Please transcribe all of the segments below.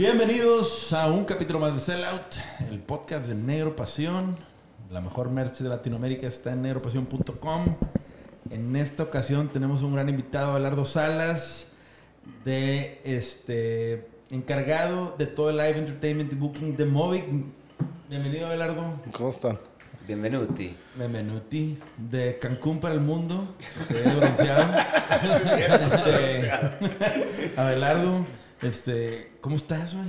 Bienvenidos a un capítulo más de Sellout, el podcast de Negro Pasión. La mejor merch de Latinoamérica está en negropasión.com. En esta ocasión tenemos un gran invitado, Abelardo Salas, de este encargado de todo el live entertainment y booking de Movic. Bienvenido, Abelardo. ¿Cómo están? Bienvenuti. Bienvenuti. De Cancún para el mundo. De bronceado. Este, Abelardo, este, ¿cómo estás, güey?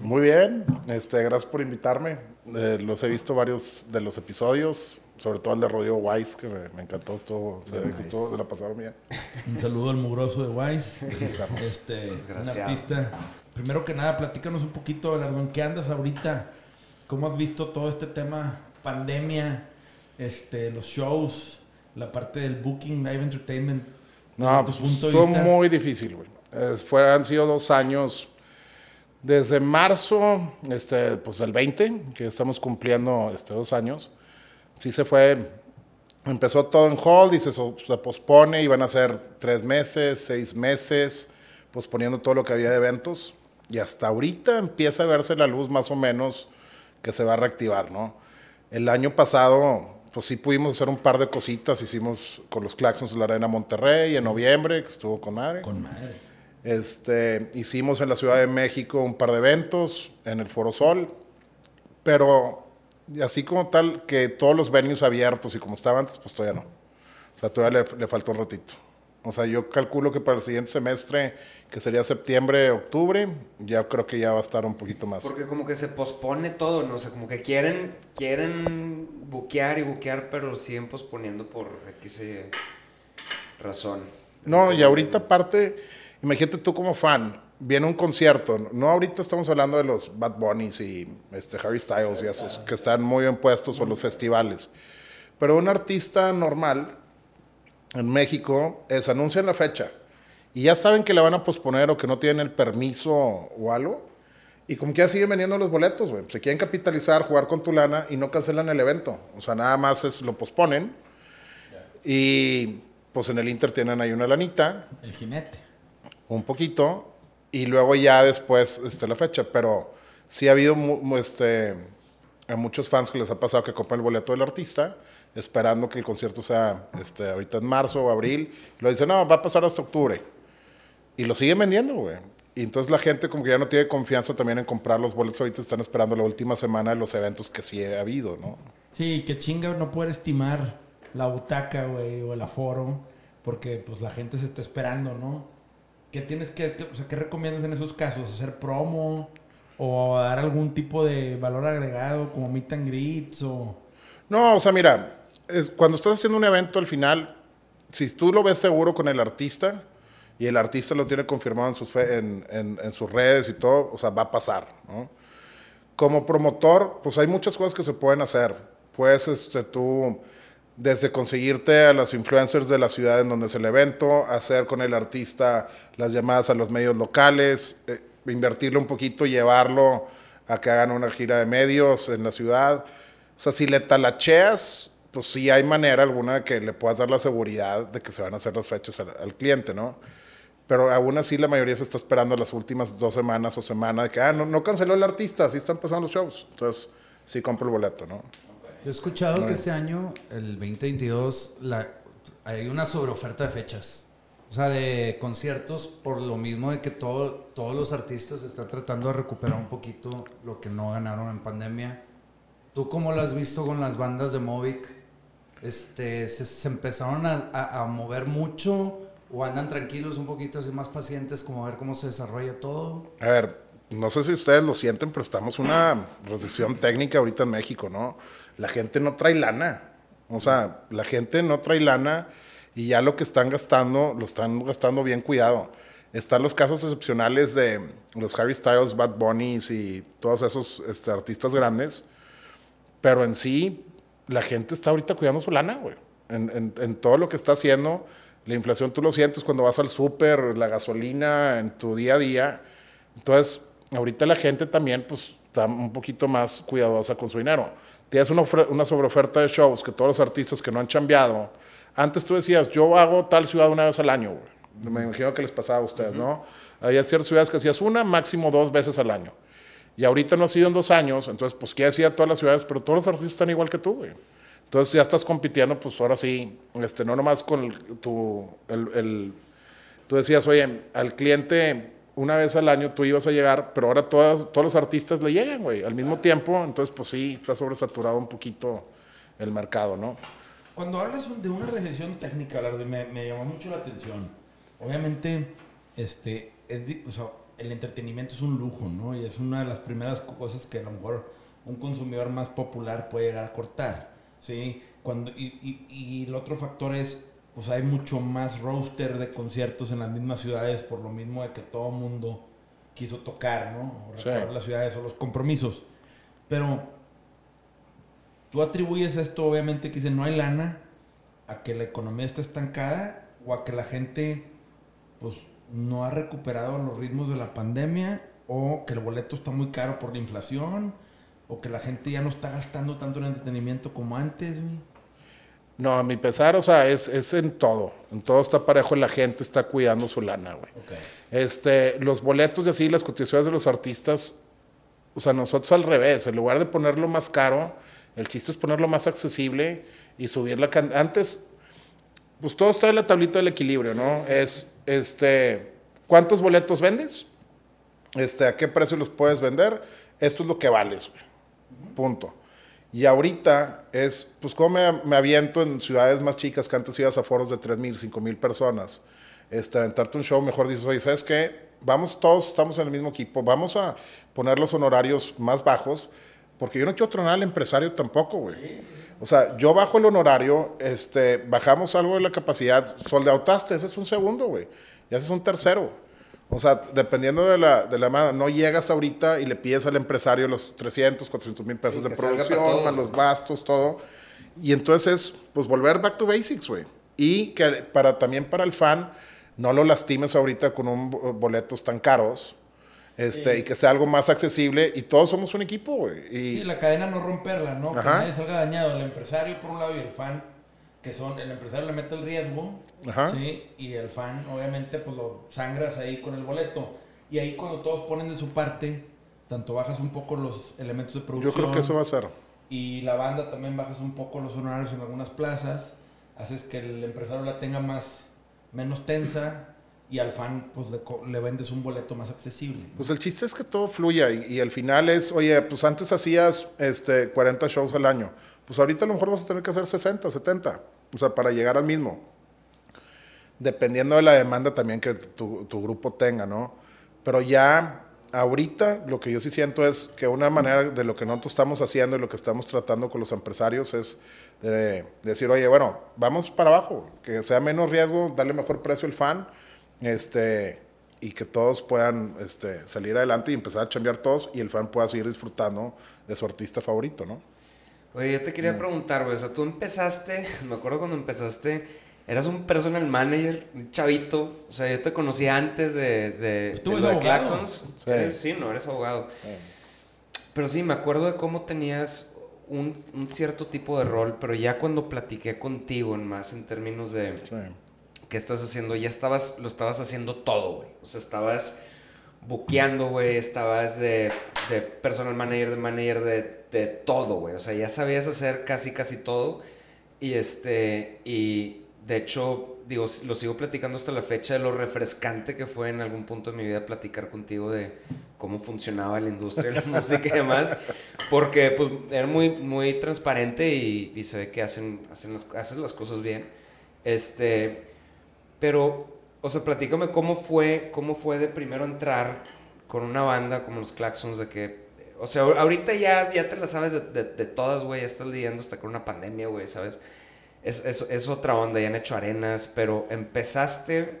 Muy bien, este, gracias por invitarme. Eh, los he visto varios de los episodios, sobre todo el de Rodrigo Wise, que me, me encantó, estuvo, se, ve que estuvo- se la pasaron bien. Un saludo al mugroso de Wise. Este, un artista. Primero que nada, platícanos un poquito, Abelardo, ¿en qué andas ahorita? ¿Cómo has visto todo este tema pandemia, este, los shows, la parte del booking, live entertainment? No, pues estuvo muy difícil, güey. Eh, fue, han sido dos años, desde marzo, este, pues del 20, que estamos cumpliendo este, dos años, sí se fue, empezó todo en hold y se, se pospone, iban a ser tres meses, seis meses, posponiendo todo lo que había de eventos, y hasta ahorita empieza a verse la luz más o menos que se va a reactivar, ¿no? El año pasado, pues sí pudimos hacer un par de cositas, hicimos con los Claxons de la Arena Monterrey en noviembre, que estuvo con madre. Con madre. Este, hicimos en la Ciudad de México un par de eventos en el Foro Sol, pero así como tal que todos los venues abiertos y como estaba antes, pues todavía no. O sea, todavía le, le falta un ratito. O sea, yo calculo que para el siguiente semestre, que sería septiembre, octubre, ya creo que ya va a estar un poquito más. Porque como que se pospone todo, ¿no? O sea, como que quieren, quieren buquear y buquear, pero lo siguen posponiendo por X razón. No, y ahorita aparte, imagínate tú como fan, viene un concierto, no ahorita estamos hablando de los Bad Bunnies y este, Harry Styles y esos, que están muy bien puestos, o los festivales, pero un artista normal en México es anuncian la fecha y ya saben que la van a posponer o que no tienen el permiso o algo, y como que ya siguen vendiendo los boletos, güey, se quieren capitalizar, jugar con tu lana y no cancelan el evento, o sea, nada más es, lo posponen. Y pues en el Inter tienen ahí una lanita, El jinete. un poquito, y luego ya después este, la fecha. Pero sí ha habido mu- este, a muchos fans que les ha pasado que compran el boleto del artista, esperando que el concierto sea este, ahorita en marzo o abril, y lo dicen, no, va a pasar hasta octubre. Y lo siguen vendiendo, güey. Y entonces la gente como que ya no tiene confianza también en comprar los boletos, ahorita están esperando la última semana de los eventos que sí ha habido, ¿no? Sí, que chinga no poder estimar la butaca, güey, o el aforo, porque pues la gente se está esperando, ¿no? ¿Qué tienes que, qué- o sea, qué recomiendas en esos casos? ¿Hacer promo? ¿O dar algún tipo de valor agregado como meet and greets? O... No, o sea, mira, es- cuando estás haciendo un evento al final, si tú lo ves seguro con el artista y el artista lo tiene confirmado en sus, fe- en, en- en sus redes y todo, o sea, va a pasar, ¿no? Como promotor, pues hay muchas cosas que se pueden hacer. Puedes, este, tú, desde conseguirte a los influencers de la ciudad en donde es el evento, hacer con el artista las llamadas a los medios locales, eh, invertirle un poquito, llevarlo a que hagan una gira de medios en la ciudad. O sea, si le talacheas, pues sí hay manera alguna de que le puedas dar la seguridad de que se van a hacer las fechas al, al cliente, ¿no? Pero aún así la mayoría se está esperando las últimas dos semanas o semana de que, ah, no, no canceló el artista, así están pasando los shows. Entonces, sí compro el boleto, ¿no? Yo he escuchado que este año, el 2022, la, hay una sobreoferta de fechas. O sea, de conciertos, por lo mismo de que todo, todos los artistas están tratando de recuperar un poquito lo que no ganaron en pandemia. ¿Tú cómo lo has visto con las bandas de Movic? Este, ¿se, se empezaron a, a- a mover mucho o andan tranquilos un poquito así más pacientes como a ver cómo se desarrolla todo? A ver, no sé si ustedes lo sienten, pero estamos una recesión técnica ahorita en México, ¿no? La gente no trae lana. O sea, la gente no trae lana y ya lo que están gastando, lo están gastando bien cuidado. Están los casos excepcionales de los Harry Styles, Bad Bunnies y todos esos este, artistas grandes, pero en sí, la gente está ahorita cuidando su lana, güey. En, en- en todo lo que está haciendo, la inflación tú lo sientes cuando vas al súper, la gasolina, en tu día a día. Entonces, ahorita la gente también, pues, está un poquito más cuidadosa con su dinero. Tienes una, sobreoferta de shows que todos los artistas que no han chambeado, antes tú decías, yo hago tal ciudad una vez al año, güey. Me imagino que les pasaba a ustedes, ¿no? Había ciertas ciudades que hacías una, máximo dos veces al año. Y ahorita no ha sido en dos años, entonces, pues, ¿qué hacía todas las ciudades? Pero todos los artistas están igual que tú, güey. Entonces ya estás compitiendo, pues ahora sí, este, no nomás con el- tu, el, el- tú decías, oye, al cliente una vez al año tú ibas a llegar, pero ahora todas, todos los artistas le llegan, güey, al mismo tiempo, entonces pues sí, está sobresaturado un poquito el mercado, ¿no? Cuando hablas de una recesión técnica, me, me llamó mucho la atención. Obviamente, este, es o sea, el entretenimiento es un lujo, ¿no? Y es una de las primeras cosas que a lo mejor un consumidor más popular puede llegar a cortar, ¿sí? Cuando, y, y, y el otro factor es, pues hay mucho más roster de conciertos en las mismas ciudades por lo mismo de que todo mundo quiso tocar, ¿no? O Sí. las ciudades o los compromisos. Pero tú atribuyes esto, obviamente, que dice no hay lana, a que la economía está estancada o a que la gente, pues, no ha recuperado los ritmos de la pandemia o que el boleto está muy caro por la inflación o que la gente ya no está gastando tanto en entretenimiento como antes, güey. No, a mi pesar, o sea, es, es en todo, en todo está parejo, la gente está cuidando su lana, güey. Este, los boletos y así, las cotizaciones de los artistas, o sea, nosotros al revés, en lugar de ponerlo más caro, el chiste es ponerlo más accesible y subir la cantidad. Antes, pues todo está en la tablita del equilibrio, ¿no? Es, este, ¿cuántos boletos vendes? Este, ¿a qué precio los puedes vender? Esto es lo que vales, güey. Punto. Y ahorita es, pues, ¿cómo me, me aviento en ciudades más chicas que antes ibas a foros de 3 mil, 5 mil personas? Este, aventarte un show, mejor dices, oye, ¿sabes qué? Vamos, todos estamos en el mismo equipo, vamos a poner los honorarios más bajos, porque yo no quiero tronar al empresario tampoco, güey. O sea, yo bajo el honorario, este, bajamos algo de la capacidad, soldeautaste, ese es un segundo, güey. Y ese es un tercero. O sea, dependiendo de la, de la no llegas ahorita y le pides al empresario los 300, 400 mil pesos Sí, de producción, más los gastos, todo. Y entonces es, pues, volver back to basics, güey. Y que para, también para el fan, no lo lastimes ahorita con un bo- boletos tan caros. Este, y que sea algo más accesible y todos somos un equipo, güey. Y Sí, la cadena no romperla, ¿no? Que Ajá. nadie salga dañado. El empresario por un lado y el fan, que son, el empresario le mete el riesgo, Ajá. ¿sí? Y el fan, obviamente, pues lo sangras ahí con el boleto. Y ahí cuando todos ponen de su parte, tanto bajas un poco los elementos de yo producción. creo que eso va a ser. Y la banda también bajas un poco los honorarios en algunas plazas. Haces que el empresario la tenga más, menos tensa. Y al fan, pues le, le vendes un boleto más accesible. ¿no? Pues el chiste es que todo fluya y, y al final es, oye, pues antes hacías este, 40 shows al año. Pues ahorita a lo mejor vas a tener que hacer 60, 70. O sea, para llegar al mismo. Dependiendo de la demanda también que tu, tu grupo tenga, ¿no? Pero ya ahorita lo que yo sí siento es que una manera de lo que nosotros estamos haciendo y lo que estamos tratando con los empresarios es de decir, oye, bueno, vamos para abajo, que sea menos riesgo, darle mejor precio al fan, este, y que todos puedan este, salir adelante y empezar a chambear todos y el fan pueda seguir disfrutando de su artista favorito, ¿no? Oye, yo te quería preguntar, güey, o sea, tú empezaste, me acuerdo cuando empezaste, eras un personal manager, un chavito, o sea, yo te conocí antes de, de, Pues tú de eres lo de abogado. Claxons. Sí. Eres- sí, no, eres abogado. Pero sí, me acuerdo de cómo tenías un, un cierto tipo de rol, pero ya cuando platiqué contigo en más en términos de Sí. Qué estás haciendo, ya estabas, lo estabas haciendo todo, güey. O sea, estabas buqueando, güey, estabas de, de personal manager, de manager, de, de todo, güey. O sea, ya sabías hacer casi, casi todo. Y este, y de hecho, digo, lo sigo platicando hasta la fecha de lo refrescante que fue en algún punto de mi vida platicar contigo de cómo funcionaba la industria de la música y demás. Porque, pues, era muy, muy transparente y, y se ve que hacen, hacen las, haces las cosas bien. Este, pero, o sea, platícame cómo fue, cómo fue de primero entrar con una banda como los Claxons, de que, o sea, ahorita ya, ya te la sabes de, de- de todas, güey, ya estás leyendo hasta con una pandemia, güey, ¿sabes? Es, es, es otra onda, ya han hecho arenas, pero empezaste,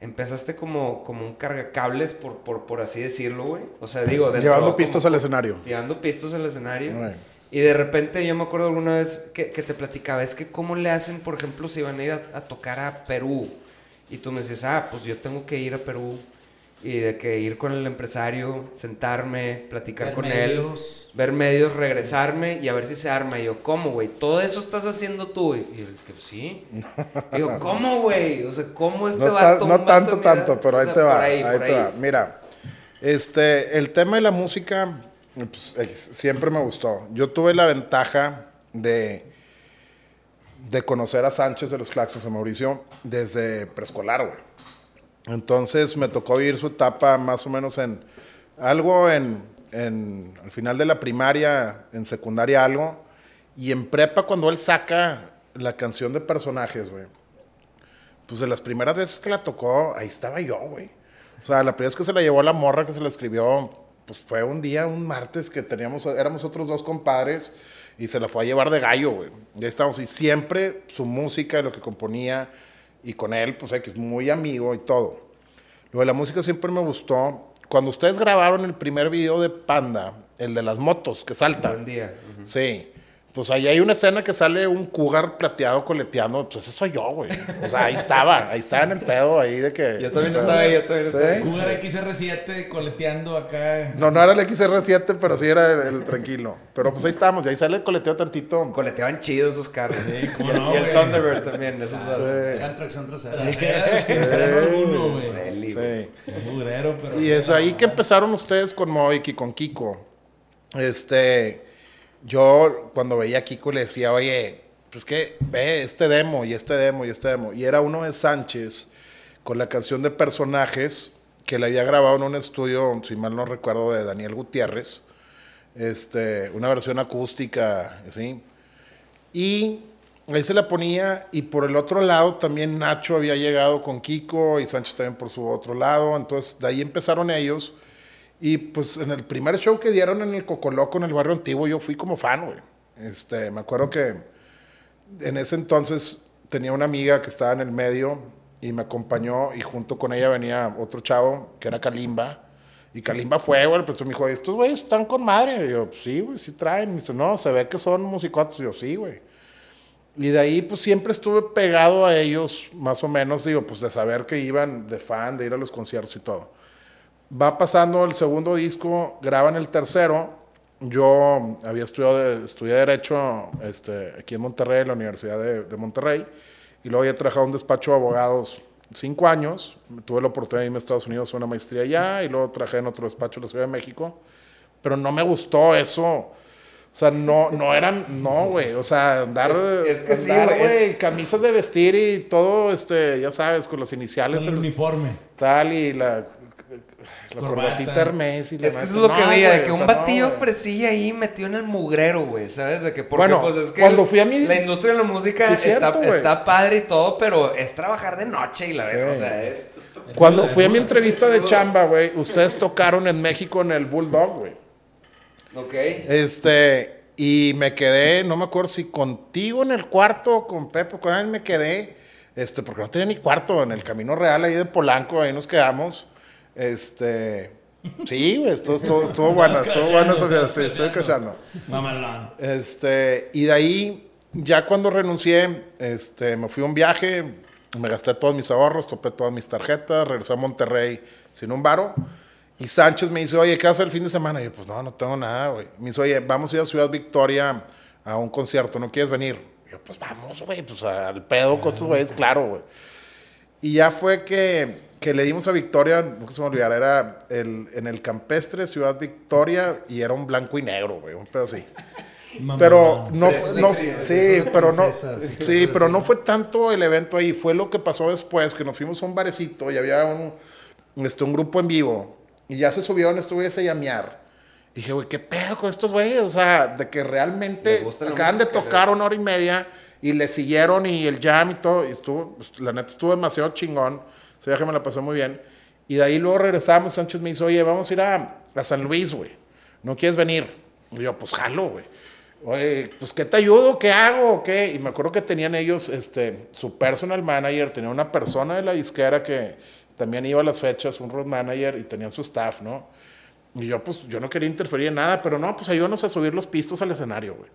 empezaste como, como un cargacables, por, por, por así decirlo, güey. O sea, digo, Llevando como- pistos al escenario. llevando pistos al escenario. Right. Y de repente yo me acuerdo alguna vez que, que te platicaba, es que cómo le hacen, por ejemplo, si van a ir a, a tocar a Perú. Y tú me dices, ah, pues yo tengo que ir a Perú. Y de que ir con el empresario, sentarme, platicar Ver con medios. él, ver medios, regresarme y a ver si se arma. Y yo, ¿cómo, güey? ¿Todo eso estás haciendo tú? Y él, que sí. Y yo, ¿cómo, güey? O sea, ¿cómo este No, vato? no tanto, mira? tanto, pero O ahí sea, te va. Ahí, por te va. Mira, este, el tema de la música pues, siempre me gustó. Yo tuve la ventaja de, de conocer a Sánchez de los Claxons, a Mauricio, desde preescolar, güey. Entonces me tocó vivir su etapa más o menos en algo en, en al final de la primaria, en secundaria algo, y en prepa cuando él saca la canción de personajes, güey. Pues de las primeras veces que la tocó, ahí estaba yo, güey. O sea, la primera vez que se la llevó la morra que se la escribió, pues fue un día, un martes que teníamos, éramos otros dos compadres y se la fue a llevar de gallo, güey. Y ahí estábamos. Y siempre su música, lo que componía, y con él, pues que es muy amigo y todo. Lo de la música siempre me gustó. Cuando ustedes grabaron el primer video de Panda, el de las motos que saltan. Buen día. Sí. Pues ahí hay una escena que sale un cougar plateado coleteando. Pues eso soy yo, güey. O sea, ahí estaba. Ahí estaba en el pedo ahí de que... Yo también estaba ahí, yo también ¿Sí? estaba ahí. Cougar XR7 coleteando acá. No, no era el XR7, pero sí era el, el tranquilo. Pero pues ahí estábamos. Y ahí sale el coleteo tantito. Coleteaban chidos esos carros. Sí, cómo y, el, no, y el. Thunderbird también, esos dos. Sí. Eran tracción trasera. Era sin freno alguno, güey. Sí. Pero. Y es ahí que empezaron ustedes con Moik y con Kiko. Este, yo cuando veía a Kiko le decía, oye, pues que ve este demo y este demo y este demo. Y era uno de Sánchez con la canción de personajes que le había grabado en un estudio, si mal no recuerdo, de Daniel Gutiérrez. Este, una versión acústica, ¿sí? Y ahí se la ponía y por el otro lado también Nacho había llegado con Kiko y Sánchez también por su otro lado. Entonces de ahí empezaron ellos. Y pues en el primer show que dieron en el Cocoloco, en el barrio antiguo, yo fui como fan, güey. Este, me acuerdo que en ese entonces tenía una amiga que estaba en el medio y me acompañó y junto con ella venía otro chavo que era Kalimba. Y Kalimba fue, güey, pues me dijo, estos güeyes están con madre. Y yo, "Pues sí, güey, sí traen. Me dice, no, se ve que son musicotos. Y yo, sí, güey. Y de ahí, pues siempre estuve pegado a ellos, más o menos, digo, pues de saber que iban de fan, de ir a los conciertos y todo. Va pasando el segundo disco, graban el tercero. Yo había estudiado, de- estudié Derecho este, aquí en Monterrey, en la Universidad de, de Monterrey, y luego había trabajado en un despacho de abogados cinco años. Tuve la oportunidad de irme a Estados Unidos a una maestría allá, y luego trabajé en otro despacho en la Ciudad de México. Pero no me gustó eso. O sea, no, no eran, no, güey. O sea, andar, Es- es que sí, andar, güey. güey, camisas de vestir y todo, este, ya sabes, con las iniciales, el en- uniforme. tal, y la, la corbatita Hermes. Y la Es que eso es lo que veía, de que o un sea, batillo no, ahí metió en el mugrero, güey, ¿sabes? De que porque Bueno, pues es que cuando el- fui a mi- la industria de la música Sí, es cierto, está, padre y todo, pero es trabajar de noche y la Sí. verdad, o sea, es... Cuando fui a mi entrevista de chamba, güey, ustedes tocaron en México en el Bulldog, güey. Ok. Este, y me quedé, no me acuerdo si contigo en el cuarto o con Pepe, con él me quedé, este, porque no tenía ni cuarto, en el Camino Real ahí de Polanco, ahí nos quedamos. Este, sí, güey, estuvo, estuvo, estuvo bueno, estuvo bueno, Cachando, sí, estoy cachando. Este, y de ahí, ya cuando renuncié, este, me fui a un viaje, me gasté todos mis ahorros, topé todas mis tarjetas, regresé a Monterrey sin un varo. Y Sánchez me dice, oye, ¿qué haces el fin de semana? Y yo, pues no, no tengo nada, güey. Me dice, oye, vamos a ir a Ciudad Victoria a un concierto, ¿no quieres venir? Y yo, pues vamos, güey, pues al pedo con estos güeyes, claro, güey. Y ya fue que, que le dimos a Victoria, nunca se me olvidará, era el, en el campestre Ciudad Victoria y era un blanco y negro, güey, un pedo así. Pero no, no sí, pero no, sí, pero no fue tanto el evento ahí, fue lo que pasó después, que nos fuimos a un barecito y había un, este, un grupo en vivo y ya se subieron güeyes a llamear. Y dije, güey, ¿qué pedo con estos güeyes? O sea, de que realmente acaban de tocar una hora y media y le siguieron y el jam y todo, y estuvo, la neta estuvo demasiado chingón, ese viaje me la pasé muy bien. Y de ahí luego regresamos, Sánchez me dice, oye, vamos a ir a, a San Luis, güey, ¿no quieres venir? Y yo, pues jalo, güey. Oye, pues ¿qué te ayudo? ¿Qué hago? ¿Qué? Y me acuerdo que tenían ellos, este, su personal manager, tenía una persona de la disquera que también iba a las fechas, un road manager, y tenían su staff, ¿no? Y yo, pues, yo no quería interferir en nada, pero no, pues ayúdanos a subir los pistos al escenario, güey.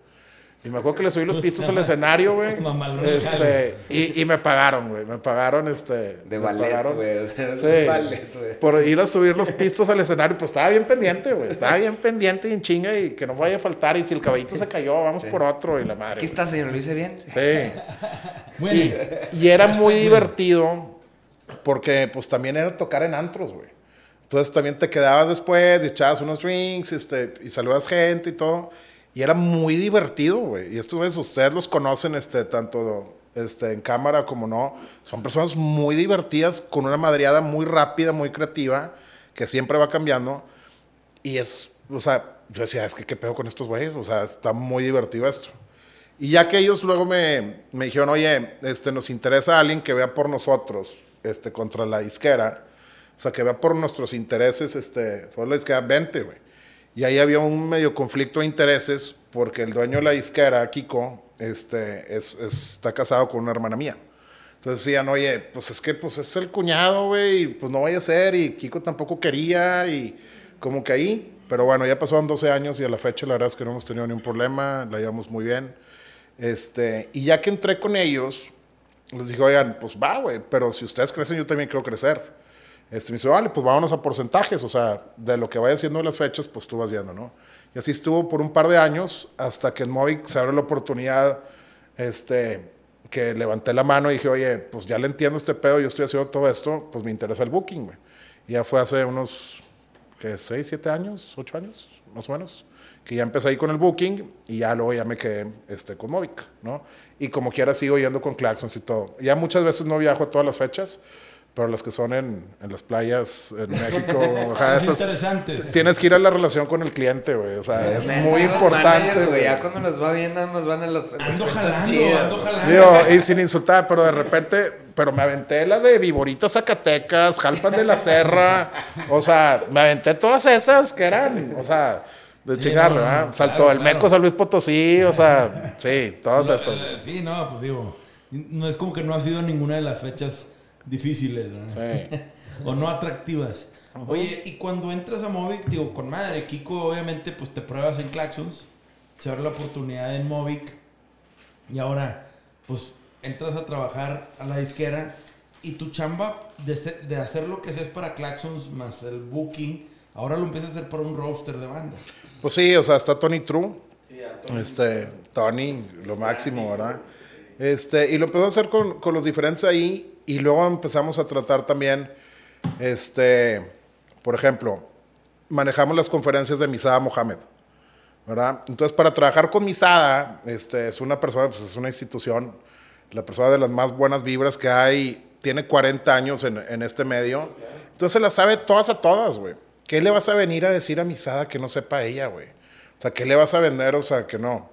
Y me acuerdo que le subí los pisos al escenario, güey. Este, y, y me pagaron, güey. Me pagaron, este. De ballet, güey. O sea, Sí. de ballet, güey. Por ir a subir los pistos al escenario, pues estaba bien pendiente, güey. Estaba bien pendiente y en chinga y que no vaya a faltar. Y si el caballito se cayó, vamos Sí. por otro y la madre. Aquí está, señor, lo hice bien. Sí. Bueno, Y era muy divertido porque pues también era tocar en antros, güey. Entonces también te quedabas después y echabas unos drinks este, y saludas gente y todo. Y era muy divertido, güey. Y estos güeyes ustedes los conocen este, tanto este, en cámara como no. Son personas muy divertidas, con una madreada muy rápida, muy creativa, que siempre va cambiando. Y es, o sea, yo decía, es que qué pedo con estos güeyes. O sea, está muy divertido esto. Y ya que ellos luego me, me dijeron, oye, este, nos interesa alguien que vea por nosotros, este, contra la disquera. O sea, que vea por nuestros intereses, este, fue la disquera, vente, güey. Y ahí había un medio conflicto de intereses porque el dueño de la disquera, Kiko, este, es, es- está casado con una hermana mía. Entonces decían, oye, pues es que pues es el cuñado, güey, y pues no vaya a ser, y Kiko tampoco quería, y como que ahí. Pero bueno, ya pasaron 12 años y a la fecha la verdad es que no hemos tenido ningún problema, la llevamos muy bien. Este, y ya que entré con ellos, les dije, oigan, pues va, güey, pero si ustedes crecen, yo también quiero crecer. Este, me dice, vale, pues vámonos a porcentajes, o sea, de lo que vaya haciendo las fechas, pues tú vas viendo, ¿no? Y así estuvo por un par de años, hasta que en Movic se abrió la oportunidad, este, que levanté la mano y dije, oye, pues ya le entiendo este pedo, yo estoy haciendo todo esto, pues me interesa el booking, güey. Y ya fue hace unos, ¿qué? ¿Seis, siete años? ¿Ocho años? Más o menos. Que ya empecé ahí con el booking y ya luego ya me quedé este, con Movic, ¿no? Y como quiera sigo yendo con Claxons y todo. Ya muchas veces no viajo a todas las fechas, pero las que son en, en las playas, en México, ajá, es esas- interesante. tienes que ir a la relación con el cliente, güey. O sea, es muy importante. güey. Ya cuando nos va bien, nada más van a las Ando jalando, chidas, ando güey. jalando. Digo, y sin insultar, pero de repente, pero me aventé la de Viborita Zacatecas, Jalpan de la Serra, o sea, me aventé todas esas que eran, o sea, de Sí, chingarle, no, ¿verdad? no, Saltó claro, el claro. Meco San Luis Potosí, o sea, sí, todas No, esas. eh, Sí, no, pues digo, no es como que no ha sido ninguna de las fechas difíciles, ¿no? Sí. o no atractivas. Oye, y cuando entras a Movic, digo, con madre, Kiko, obviamente, pues te pruebas en Claxons, se abre la oportunidad en Movic, y ahora, pues entras a trabajar a la disquera, y tu chamba de, se- de hacer lo que seas para Claxons más el booking, ahora lo empiezas a hacer para un roster de banda. Pues sí, o sea, está Tony True. Este, Tony, lo máximo, ¿verdad? Este, y lo empezamos a hacer con, con los diferentes ahí y luego empezamos a tratar también, este, por ejemplo, manejamos las conferencias de Misada Mohamed, ¿verdad? Entonces, para trabajar con Misada, este, es una persona, pues es una institución, la persona de las más buenas vibras que hay, tiene 40 años en, en este medio, entonces la sabe todas a todas, güey. ¿Qué le vas a venir a decir a Misada que no sepa ella, güey? O sea, ¿qué le vas a vender? O sea, que no.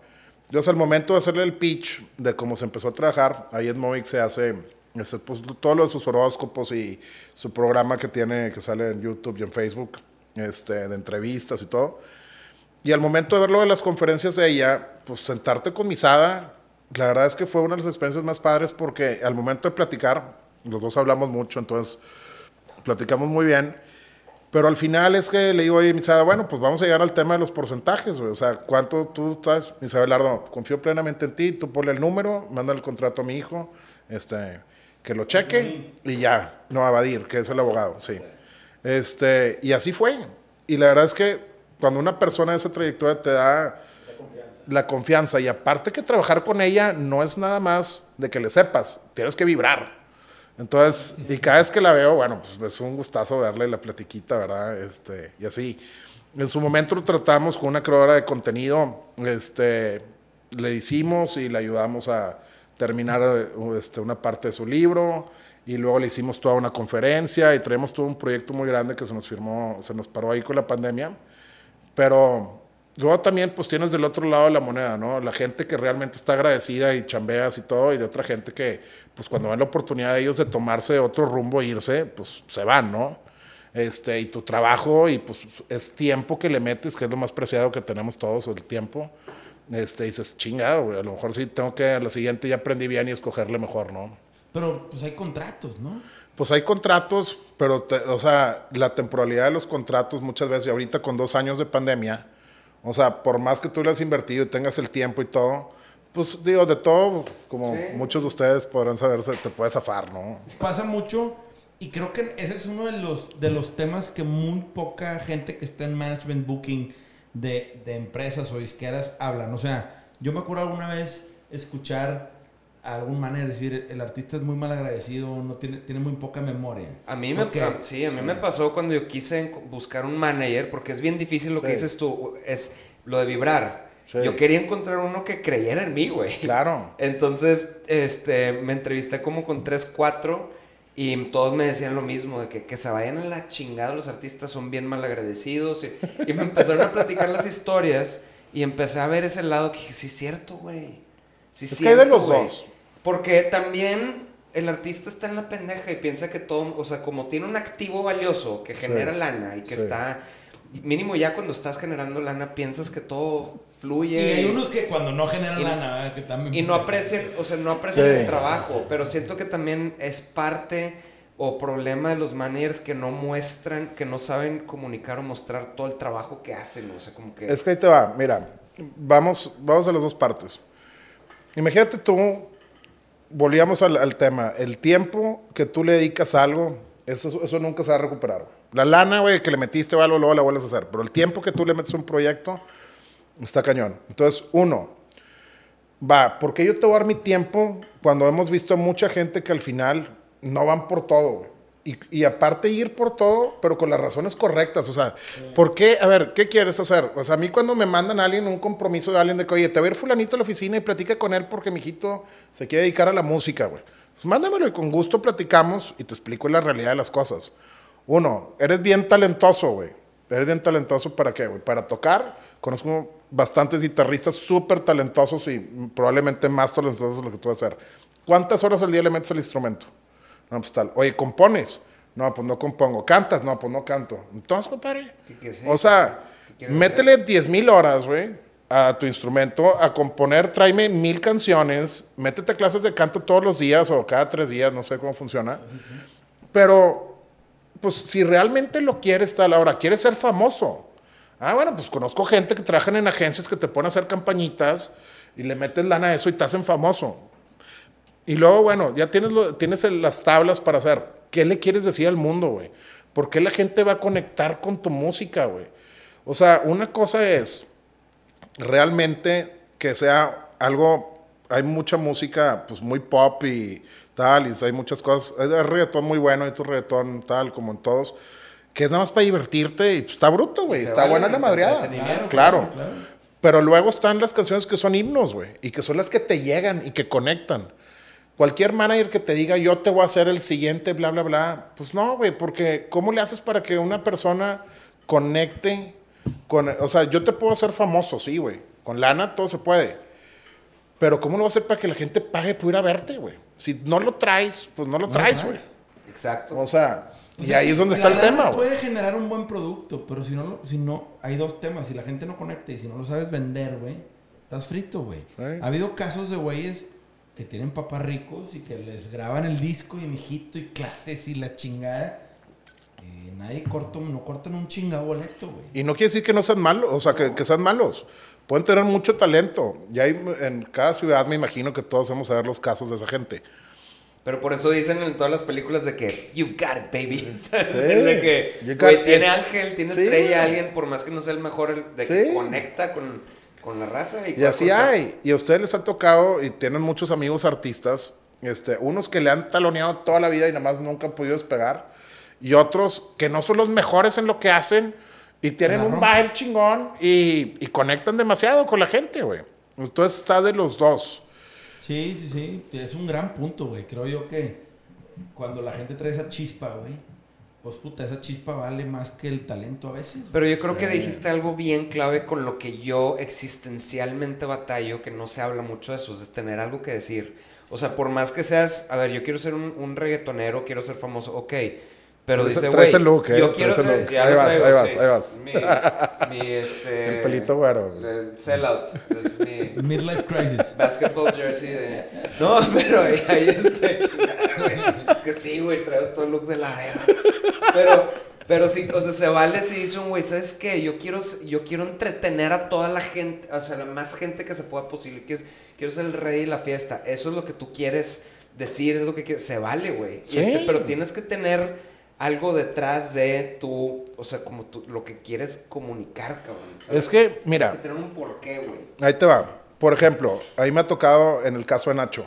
Yo, al momento de hacerle el pitch de cómo se empezó a trabajar, ahí en Movic se hace ese, pues, todo lo de sus horóscopos y su programa que tiene, que sale en YouTube y en Facebook, este, de entrevistas y todo. Y al momento de verlo de las conferencias de ella, pues sentarte con Misada, la verdad es que fue una de las experiencias más padres porque al momento de platicar, los dos hablamos mucho, entonces platicamos muy bien. Pero al final es que le digo, oye, Misada, bueno, pues vamos a llegar al tema de los porcentajes, güey. O sea, ¿cuánto tú estás? Misada Belardo, confío plenamente en ti, tú ponle el número, manda el contrato a mi hijo, este, que lo cheque y ya, no Abadir, que es el abogado, sí. Este, y así fue. Y la verdad es que cuando una persona de esa trayectoria te da la confianza y aparte que trabajar con ella no es nada más de que le sepas, tienes que vibrar. Entonces, y cada vez que la veo, bueno, pues es un gustazo verle la platiquita, ¿verdad? Este, y así. En su momento lo tratamos con una creadora de contenido, este, le hicimos y le ayudamos a terminar eh, este, una parte de su libro y luego le hicimos toda una conferencia y traemos todo un proyecto muy grande que se nos firmó, se nos paró ahí con la pandemia. Pero luego también pues tienes del otro lado de la moneda, ¿no? La gente que realmente está agradecida y chambeas y todo, y de otra gente que pues cuando ven la oportunidad de ellos de tomarse otro rumbo e irse, pues se van, ¿no? Este, y tu trabajo y pues es tiempo que le metes, que es lo más preciado que tenemos todos, el tiempo. Este, dices, chingado, güey, a lo mejor sí tengo que, a la siguiente ya aprendí bien y escogerle mejor, ¿no? Pero pues hay contratos, ¿no? Pues hay contratos, pero, te- o sea, la temporalidad de los contratos muchas veces, y ahorita con dos años de pandemia, o sea, por más que tú le has invertido y tengas el tiempo y todo, Pues digo, de todo, como Sí. muchos de ustedes podrán saber, se te puede zafar, ¿no? Pasa mucho y creo que ese es uno de los, de los temas que muy poca gente que está en management booking de, de empresas o disqueras hablan. O sea, yo me acuerdo alguna vez escuchar a algún manager decir, el artista es muy mal agradecido, no tiene, tiene muy poca memoria. A mí me, a- sí, a mí me pasó cuando yo quise buscar un manager, porque es bien difícil lo que dices tú, es lo de vibrar. Sí. Yo quería encontrar uno que creyera en mí, güey. Claro. Entonces, este, me entrevisté como con 3, 4 y todos me decían lo mismo, de que, que se vayan a la chingada los artistas, son bien mal agradecidos. Y, y me empezaron a platicar las historias y empecé a ver ese lado que dije, sí es cierto, güey. Sí Es que hay de cierto, los güey". dos. Porque también el artista está en la pendeja y piensa que todo, o sea, como tiene un activo valioso que genera Sí. lana y que Sí. está, mínimo ya cuando estás generando lana piensas que todo Y fluye. hay unos que cuando no generan Y- lana, ¿verdad? que también... Y no aprecian, o sea, no aprecian Sí. el trabajo, pero siento que también es parte o problema de los managers que no muestran, que no saben comunicar o mostrar todo el trabajo que hacen, o sea, como que... Es que ahí te va, mira, vamos, vamos a las dos partes. Imagínate tú, volvíamos al, al tema, el tiempo que tú le dedicas a algo, eso, eso nunca se va a recuperar. La lana, güey, que le metiste o algo, luego la vuelves a hacer, pero el tiempo que tú le metes a un proyecto, está cañón. Entonces, uno, va, ¿por qué yo te voy a dar mi tiempo cuando hemos visto mucha gente que al final no van por todo? Y, y aparte ir por todo, pero con las razones correctas. O sea, ¿por qué? A ver, ¿qué quieres hacer? O sea, a mí cuando me mandan a alguien un compromiso de alguien de que, oye, te va a ir fulanito a la oficina y platica con él porque mi hijito se quiere dedicar a la música, güey. Pues mándamelo y con gusto platicamos y te explico la realidad de las cosas. Uno, eres bien talentoso, güey. Eres bien talentoso para qué, güey? Para tocar. Conozco bastantes guitarristas súper talentosos y probablemente más talentosos de lo que tú vas a hacer. ¿Cuántas horas al día le metes al instrumento? No, pues tal. Oye, ¿compones? No, pues no compongo. ¿Cantas? No, pues no canto. Entonces, compadre. ¿Qué quieres hacer? O sea, ¿Qué quieres métele 10 mil horas, güey, a tu instrumento, a componer, tráeme mil canciones, métete a clases de canto todos los días o cada tres días, no sé cómo funciona. Pero, pues si realmente lo quieres tal, ahora, quieres ser famoso. Ah, bueno, pues conozco gente que trabajan en agencias que te ponen a hacer campañitas y le metes lana a eso y te hacen famoso. Y luego, bueno, ya tienes, lo- tienes las tablas para hacer. ¿Qué le quieres decir al mundo, güey? ¿Por qué la gente va a conectar con tu música, güey? O sea, una cosa es realmente que sea algo, hay mucha música pues muy pop y tal, y hay muchas cosas, hay reggaetón muy bueno, hay tu reggaetón tal, como en todos, que es nada más para divertirte y pues, está bruto, güey, está vale, buena la madreada. entretenimiento. Claro, claro. Pero luego están las canciones que son himnos, güey, y que son las que te llegan y que conectan. Cualquier manager que te diga, yo te voy a hacer el siguiente, bla, bla, bla, pues no, güey, porque ¿cómo le haces para que una persona conecte con, o sea, yo te puedo hacer famoso, sí, güey, con lana todo se puede, pero ¿cómo lo vas a hacer para que la gente pague por ir a verte, güey? Si no lo traes, pues no lo No traes, güey. Exacto. O sea, O y sea, ahí es donde está el tema, güey. puede generar un buen producto, pero si no, si no, hay dos temas. Si la gente no conecta y si no lo sabes vender, güey, estás frito, güey. Sí. Ha habido casos de güeyes que tienen papás ricos y que les graban el disco y mijito y clases y la chingada. Y nadie corta, un- no cortan un chingado boleto, güey. Y no quiere decir que no sean malos, o sea, que, que sean malos. Pueden tener mucho talento. Y hay, en cada ciudad me imagino que todos vamos a ver los casos de esa gente. Pero por eso dicen en todas las películas de que you've got it, baby. ¿Sabes? Sí. de que, güey, tiene ángel, tiene Sí. estrella, alguien, por más que no sea el mejor, el de que Sí. conecta con, con la raza. Y, Y así hay. Y a ustedes les ha tocado, y tienen muchos amigos artistas, este, unos que le han taloneado toda la vida y nada más nunca han podido despegar. Y otros que no son los mejores en lo que hacen y tienen un vibe chingón y, y conectan demasiado con la gente, güey. Entonces está de los dos. Sí, sí, sí. Es un gran punto, güey. Creo yo que cuando la gente trae esa chispa, güey, pues puta, esa chispa vale más que el talento a veces. güey. Pero yo creo que dijiste algo bien clave con lo que yo existencialmente batallo, que no se habla mucho de eso, es tener algo que decir. O sea, por más que seas, a ver, yo quiero ser un, un reggaetonero, quiero ser famoso, ok. Pero dice, güey, look, eh, yo quiero ser... look. ya Ahí vas, traigo, ahí vas, sí. ahí vas. Mi, mi, este... El pelito güero. el sellout, es mi... Midlife Crisis. Basketball jersey de... No, pero ahí, ahí es de chingada, güey. Es que sí, güey, traigo todo el look de la era. Pero Pero sí, o sea, se vale si dice un güey, ¿sabes qué? Yo quiero, yo quiero entretener a toda la gente, o sea, la más gente que se pueda posible. Quiero, quiero ser el rey de la fiesta. Eso es lo que tú quieres decir, es lo que quieres. Se vale, güey. Sí. Este, pero tienes que tener algo detrás de tu, o sea, como tú, lo que quieres comunicar, cabrón. ¿sabes? Es que, mira, que tener un porqué, güey. Ahí te va. Por ejemplo, ahí me ha tocado en el caso de Nacho.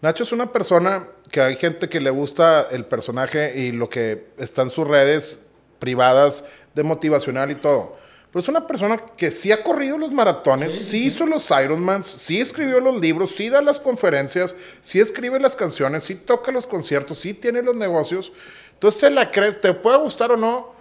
Nacho es una persona que hay gente que le gusta el personaje y lo que está en sus redes privadas de motivacional y todo. Pero es una persona que sí ha corrido los maratones, sí, hizo los Ironmans, sí escribió los libros, sí da las conferencias, sí escribe las canciones, sí toca los conciertos, sí tiene los negocios. Entonces se la crees, te puede gustar o no,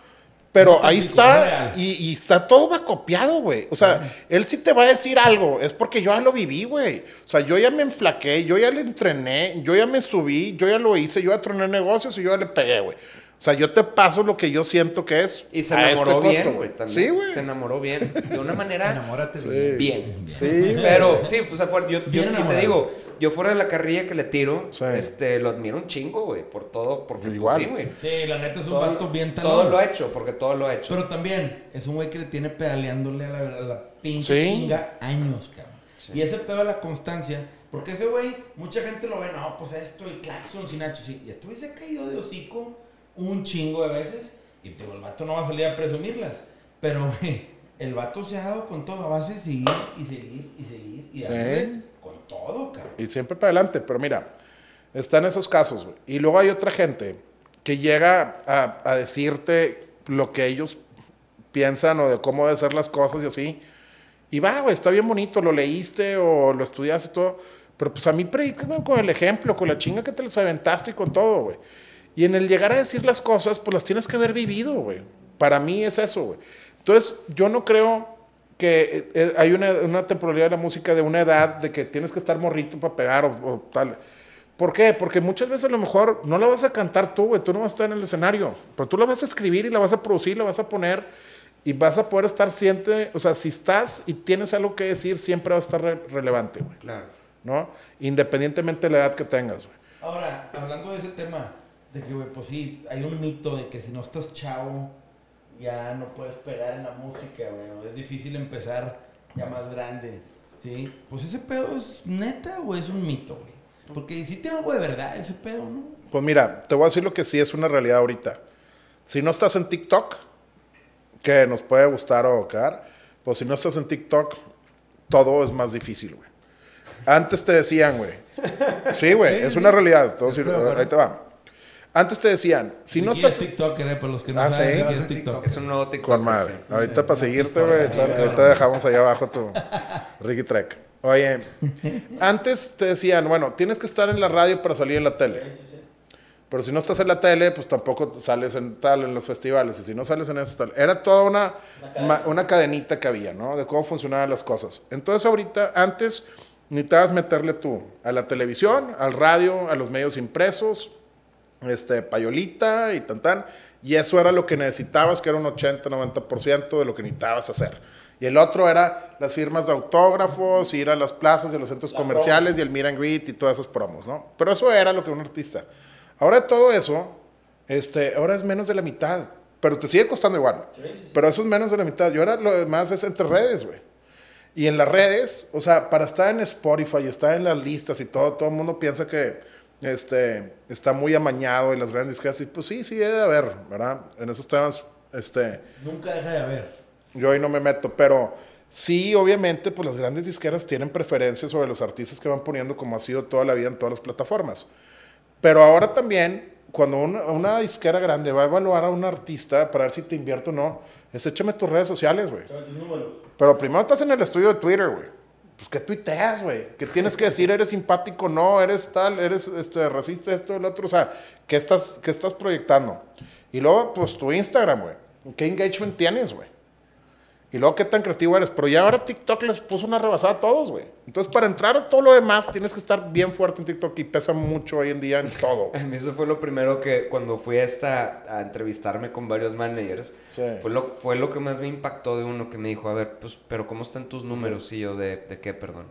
pero No, ahí es está y está todo va copiado, güey. O sea, él sí te va a decir algo, es porque yo ya lo viví, güey. O sea, yo ya me enflaqué, yo ya le entrené, yo ya me subí, yo ya lo hice, yo ya troné negocios y yo ya le pegué, güey. O sea, yo te paso lo que yo siento que es. Y se a enamoró este bien, güey. Sí, güey. Se enamoró bien. De una manera Enamórate Sí. bien. bien. Sí. Pero sí, o sea, yo, y te digo, yo fuera de la carrilla que le tiro, Sí. este, lo admiro un chingo, güey, por todo, porque pues, Igual. sí, güey. Sí, la neta es un Todo, vato bien talón. todo lo ha hecho, porque todo lo ha hecho. Pero también es un güey que le tiene pedaleándole a la, a la pinche Sí. chinga años, cabrón. Sí. Y ese pedo de la constancia, porque ese güey, mucha gente lo ve, no, pues esto y Claxon sin Nacho, sí. Y este güey se ha caído de hocico un chingo de veces. Y digo, el vato no va a salir a presumirlas. Pero, güey, el vato se ha dado con todo a base de seguir y seguir y seguir y Sí. con todo, cabrón. Y siempre para adelante. Pero mira, están esos casos, güey. Y luego hay otra gente que llega a, a decirte lo que ellos piensan o de cómo deben ser las cosas y así. Y va, güey, está bien bonito, lo leíste o lo estudiaste y todo. Pero pues a mí predícame con el ejemplo, con la chinga que te los aventaste y con todo, güey. Y en el llegar a decir las cosas, pues las tienes que haber vivido, güey. Para mí es eso, güey. Entonces, yo no creo que eh, eh, hay una, una temporalidad de la música de una edad de que tienes que estar morrito para pegar o, o tal. ¿Por qué? Porque muchas veces a lo mejor no la vas a cantar tú, güey. Tú no vas a estar en el escenario. Pero tú la vas a escribir y la vas a producir, la vas a poner y vas a poder estar siempre. O sea, si estás y tienes algo que decir, siempre va a estar re- relevante, güey. Claro. ¿No? Independientemente de la edad que tengas, güey. Ahora, hablando de ese tema, de que, güey, pues sí, hay un mito de que si no estás chavo, ya no puedes pegar en la música, güey. o Es difícil empezar ya más grande, ¿sí? Pues ese pedo es neta, o es un mito, güey. Porque sí tiene algo de verdad ese pedo, ¿no? Pues mira, te voy a decir lo que sí es una realidad ahorita. Si no estás en TikTok, que nos puede gustar o quedar, pues si no estás en TikTok, todo es más difícil, güey. Antes te decían, güey. Sí, güey, Sí, es sí. una realidad. de acuerdo. ahí te va. Antes te decían, si no estás... es TikToker, eh, para los que no Ah, saben, ¿sí? Es soy TikToker. Es un nuevo TikTok. Con madre. sí. Ahorita Sí. para seguirte, güey. ahí, Ahorita dejamos allá abajo tu Ricky Trek. Oye, antes te decían, bueno, tienes que estar en la radio para salir en la tele. Pero si no estás en la tele, pues tampoco sales en tal, en los festivales. Y si no sales en eso, tal. Era toda una, ma- una cadenita que había, ¿no? De cómo funcionaban las cosas. Entonces ahorita, antes, necesitabas meterle tú a la televisión, al radio, a los medios impresos, este, payolita y tan tan. Y eso era lo que necesitabas, que era un 80-90% de lo que necesitabas hacer. Y el otro era las firmas de autógrafos, ir a las plazas de los centros comerciales y el meet and greet y todas esas promos, ¿no? Pero eso era lo que un artista. Ahora todo eso, este, ahora es menos de la mitad. Pero te sigue costando igual. Pero eso es menos de la mitad. Y ahora lo demás es entre redes, güey. Y en las redes, o sea, para estar en Spotify y estar en las listas y todo, todo el mundo piensa que este, está muy amañado y las grandes disqueras. Y pues sí, sí, debe de haber, ¿verdad? En esos temas, este, Nunca deja de haber. yo ahí no me meto, pero sí, obviamente, pues las grandes disqueras tienen preferencias sobre los artistas que van poniendo como ha sido toda la vida en todas las plataformas. Pero ahora también, cuando una, una disquera grande va a evaluar a un artista para ver si te invierte o no, es échame tus redes sociales, güey. Pero primero estás en el estudio de Twitter, güey. Pues que tuiteas, güey. Que tienes que decir, eres simpático, no, eres tal, eres este, racista, esto, el otro. O sea, ¿qué estás, qué estás proyectando? Y luego, pues tu Instagram, güey. ¿Qué engagement tienes, güey? Y luego, ¿qué tan creativo eres? Pero ya ahora TikTok les puso una rebasada a todos, güey. Entonces, para entrar a todo lo demás, tienes que estar bien fuerte en TikTok y pesa mucho hoy en día en todo. A mí eso fue lo primero que cuando fui a esta a entrevistarme con varios managers, Sí. fue lo fue lo que más me impactó de uno que me dijo, "A ver, pues pero ¿cómo están tus números?" Y yo de de qué, perdón.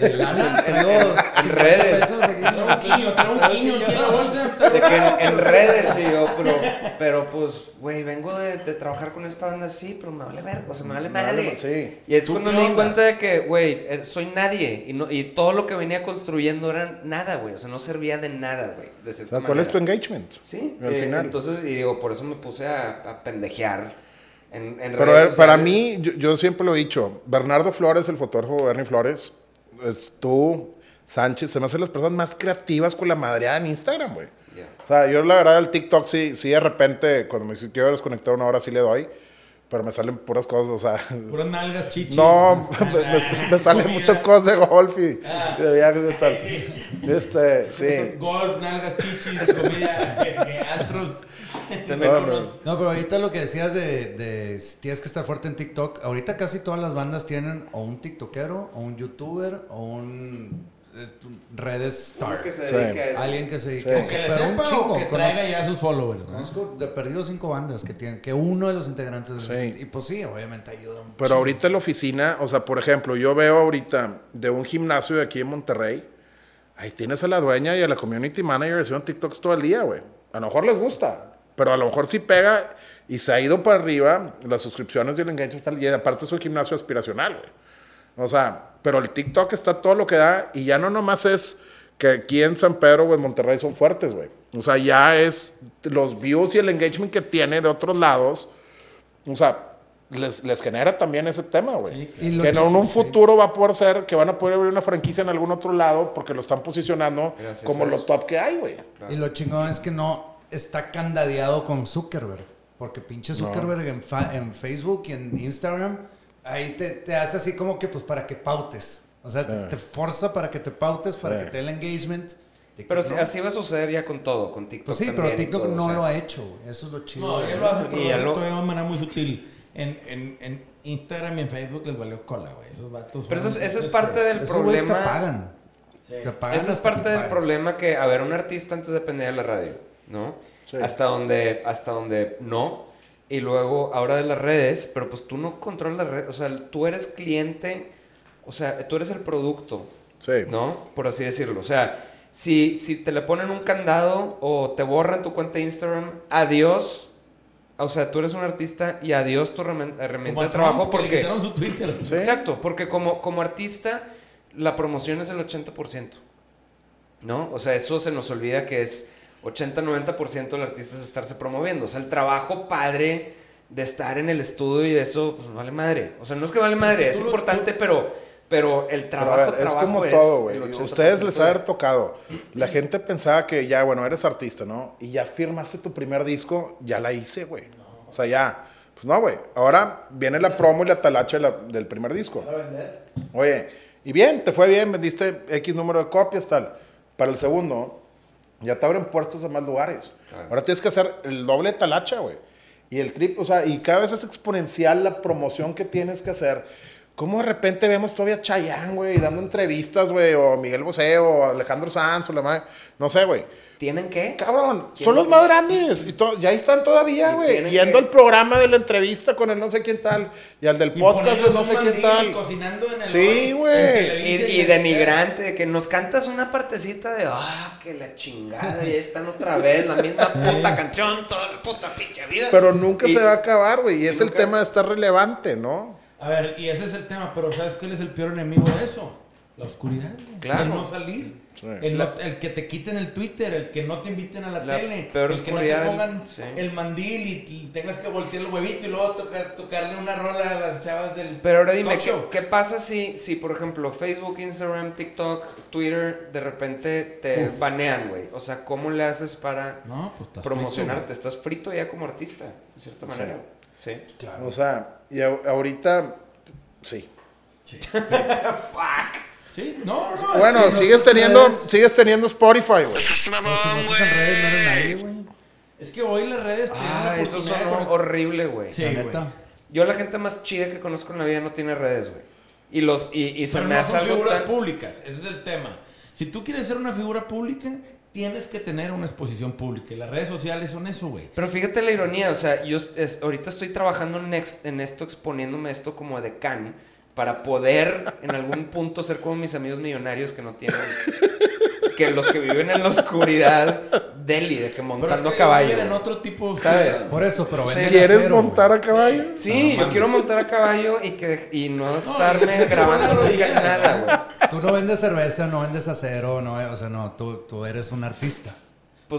De lana, traigo en 50 redes. pesos aquí. Traigo un quiño, traigo un quiño aquí en la bolsa. De que en, en redes y yo, pero, pero pues, güey, vengo de, de trabajar con esta banda así, pero me vale ver, o sea, me vale madre. ma- sí. Y es ¿Tú cuando me di onda? cuenta de que, güey, eh, soy nadie. Y, no, y todo lo que venía construyendo era nada, güey. O sea, no servía de nada, güey. De O cierta sea, ¿cuál es tu engagement? Sí, Al eh, final. entonces, y digo, por eso me puse a, a pendejear en, en Pero redes eh, para mí, yo, yo siempre lo he dicho, Bernardo Flores, el fotógrafo Bernie Flores, es tú, Sánchez, se me hacen las personas más creativas con la madreada en Instagram, güey. Ya. O sea, yo la verdad el TikTok sí, sí de repente, cuando me quiero desconectar una hora sí le doy, pero me salen puras cosas, o sea... Puras nalgas chichis. No, me, me- salen Comida. muchas cosas de golf y, Ah. y de viajes y tal. Este, sí. Golf, nalgas chichis, comida, antros. No, pero ahorita lo que decías de, de si tienes que estar fuerte en TikTok, ahorita casi todas las bandas tienen o un TikTokero, o un YouTuber, o un eh, redes star. que se Sí. dedica a eso. Alguien que se dedique Sí. a eso. que Pero un sepa o chingo. que conozco- traiga ya sus followers. ¿no? Conozco de perdidos cinco bandas que tienen, que uno de los integrantes. Sí. Y pues sí, obviamente ayuda un Pero ahorita en la oficina, o sea, por ejemplo, yo veo ahorita de un gimnasio de aquí en Monterrey, ahí tienes a la dueña y a la community manager haciendo TikToks todo el día, güey. A lo mejor les gusta, pero a lo mejor sí pega y se ha ido para arriba las suscripciones y el engagement tal, y aparte es un gimnasio aspiracional, güey. O sea, pero el TikTok está todo lo que da y ya no nomás es que aquí en San Pedro o en Monterrey son fuertes, güey. O sea, ya es los views y el engagement que tiene de otros lados. O sea, les, les genera también ese tema, güey. Sí, claro. Que en un futuro va a poder ser que van a poder abrir una franquicia en algún otro lado porque lo están posicionando Gracias como lo top que hay, güey. Y lo chingón es que no está candadeado con Zuckerberg. Porque pinche Zuckerberg en, fa- en Facebook y en Instagram, ahí te, te hace así como que pues para que pautes. O sea, te, te forza para que te pautes, para Sí. que te dé el engagement. TikTok Pero sí, no. así va a suceder ya con todo, con TikTok. Pues sí, también pero TikTok todo, no o sea. lo ha hecho. Eso es lo chido. No, ya lo hace, pero lo lo- todavía de una manera muy sutil. En, en, en Instagram y en Facebook les valió cola, güey. Esos vatos. Pero eso eso es parte del Esos güeyes te problema. pagan. Te pagan Ese es parte del problema que, a ver, un artista antes dependía de la radio, ¿no? Sí. Hasta donde, hasta donde no. Y luego, ahora de las redes, pero pues tú no controlas las redes, o sea, tú eres cliente, o sea, tú eres el producto, Sí. ¿no? Por así decirlo. O sea, si, si te le ponen un candado o te borran tu cuenta de Instagram, adiós. O sea, tú eres un artista y adiós tu herramienta Como a de trabajo porque... quitaron su Twitter. Sí. Exacto, porque como, como artista, la promoción es el 80%. ¿No? O sea, eso se nos olvida que es 80-90% del artista es estarse promoviendo. O sea, el trabajo padre de estar en el estudio y eso, pues vale madre. O sea, no es que vale madre, es importante, pero, pero el trabajo, ver, es trabajo como es todo, güey. el A 80% Ustedes les ha haber tocado. La gente pensaba que ya, bueno, eres artista, ¿no? Y ya firmaste tu primer disco, ya la hice, güey. O sea, ya. Pues no, güey. Ahora viene la promo y la talacha de la- del primer disco. Oye, y bien, te fue bien, vendiste X número de copias, tal. Para el segundo, ya te abren puertos a más lugares. Claro. Ahora tienes que hacer el doble talacha, güey. Y el trip, o sea, y cada vez es exponencial la promoción que tienes que hacer. ¿Cómo de repente vemos todavía a Chayanne, güey, dando entrevistas, güey, o Miguel Bosé, o Alejandro Sanz, o la madre, no sé, güey. ¿Tienen qué? Cabrón, son los que- más grandes. Y to- ya ahí están todavía, Y güey. Yendo que- al programa de la entrevista con el no sé quién tal. Y al del Y podcast de no sé quién tal. y Cocinando en el Sí, güey. Y, y de que nos cantas una partecita de, ah, que la chingada, y están otra vez, la misma puta canción, toda la puta pinche vida. Pero nunca Y- se va a acabar, güey. Y es el tema de estar relevante, ¿no? A ver, y ese es el tema, pero ¿sabes cuál es el peor enemigo de eso? La oscuridad. Claro. El no salir. Sí. El, que te quiten el Twitter, el que no te inviten a la, La tele, peor el que no te pongan sí. el mandil y, y tengas que voltear el huevito y luego tocar- tocarle una rola a las chavas del Pero ahora dime, ¿qué, qué pasa si, si, por ejemplo, Facebook, Instagram, TikTok, Twitter, de repente te Uf. banean, güey? O sea, ¿cómo le haces para No, pues estás promocionarte? frito, Estás frito ya como artista, de cierta manera. Sí. Claro. O sea, y ahorita, sí. Sí, no, no. Bueno, sí, no sigues teniendo, redes- sigues teniendo Spotify, güey. No estás en redes, no eres nadie, güey. Es que hoy las redes tienen Ah, la eso sonó conect- horrible, güey. Sí, La güey. neta. Yo la gente más chida que conozco en la vida no tiene redes, güey. Y los y, y se Pero me no hace son algo figuras tan- públicas, ese es el tema. Si tú quieres ser una figura pública, tienes que tener una exposición pública. Y las redes sociales son eso, güey. Pero fíjate la ironía, o sea, yo es- ahorita estoy trabajando en, ex- en esto, exponiéndome esto como de can, para poder en algún punto ser como mis amigos millonarios que no tienen que los que viven en la oscuridad Delhi, de que Pero montando es a que caballo. viven en otro tipo de ¿Sabes? Por eso, pero Sí. ¿Quieres acero, montar a caballo? Sí, No yo quiero montar a caballo y que y no estarme te grabando nada, güey. Tú no vendes cerveza, no vendes acero, no, o sea, no, tú, tú eres un artista.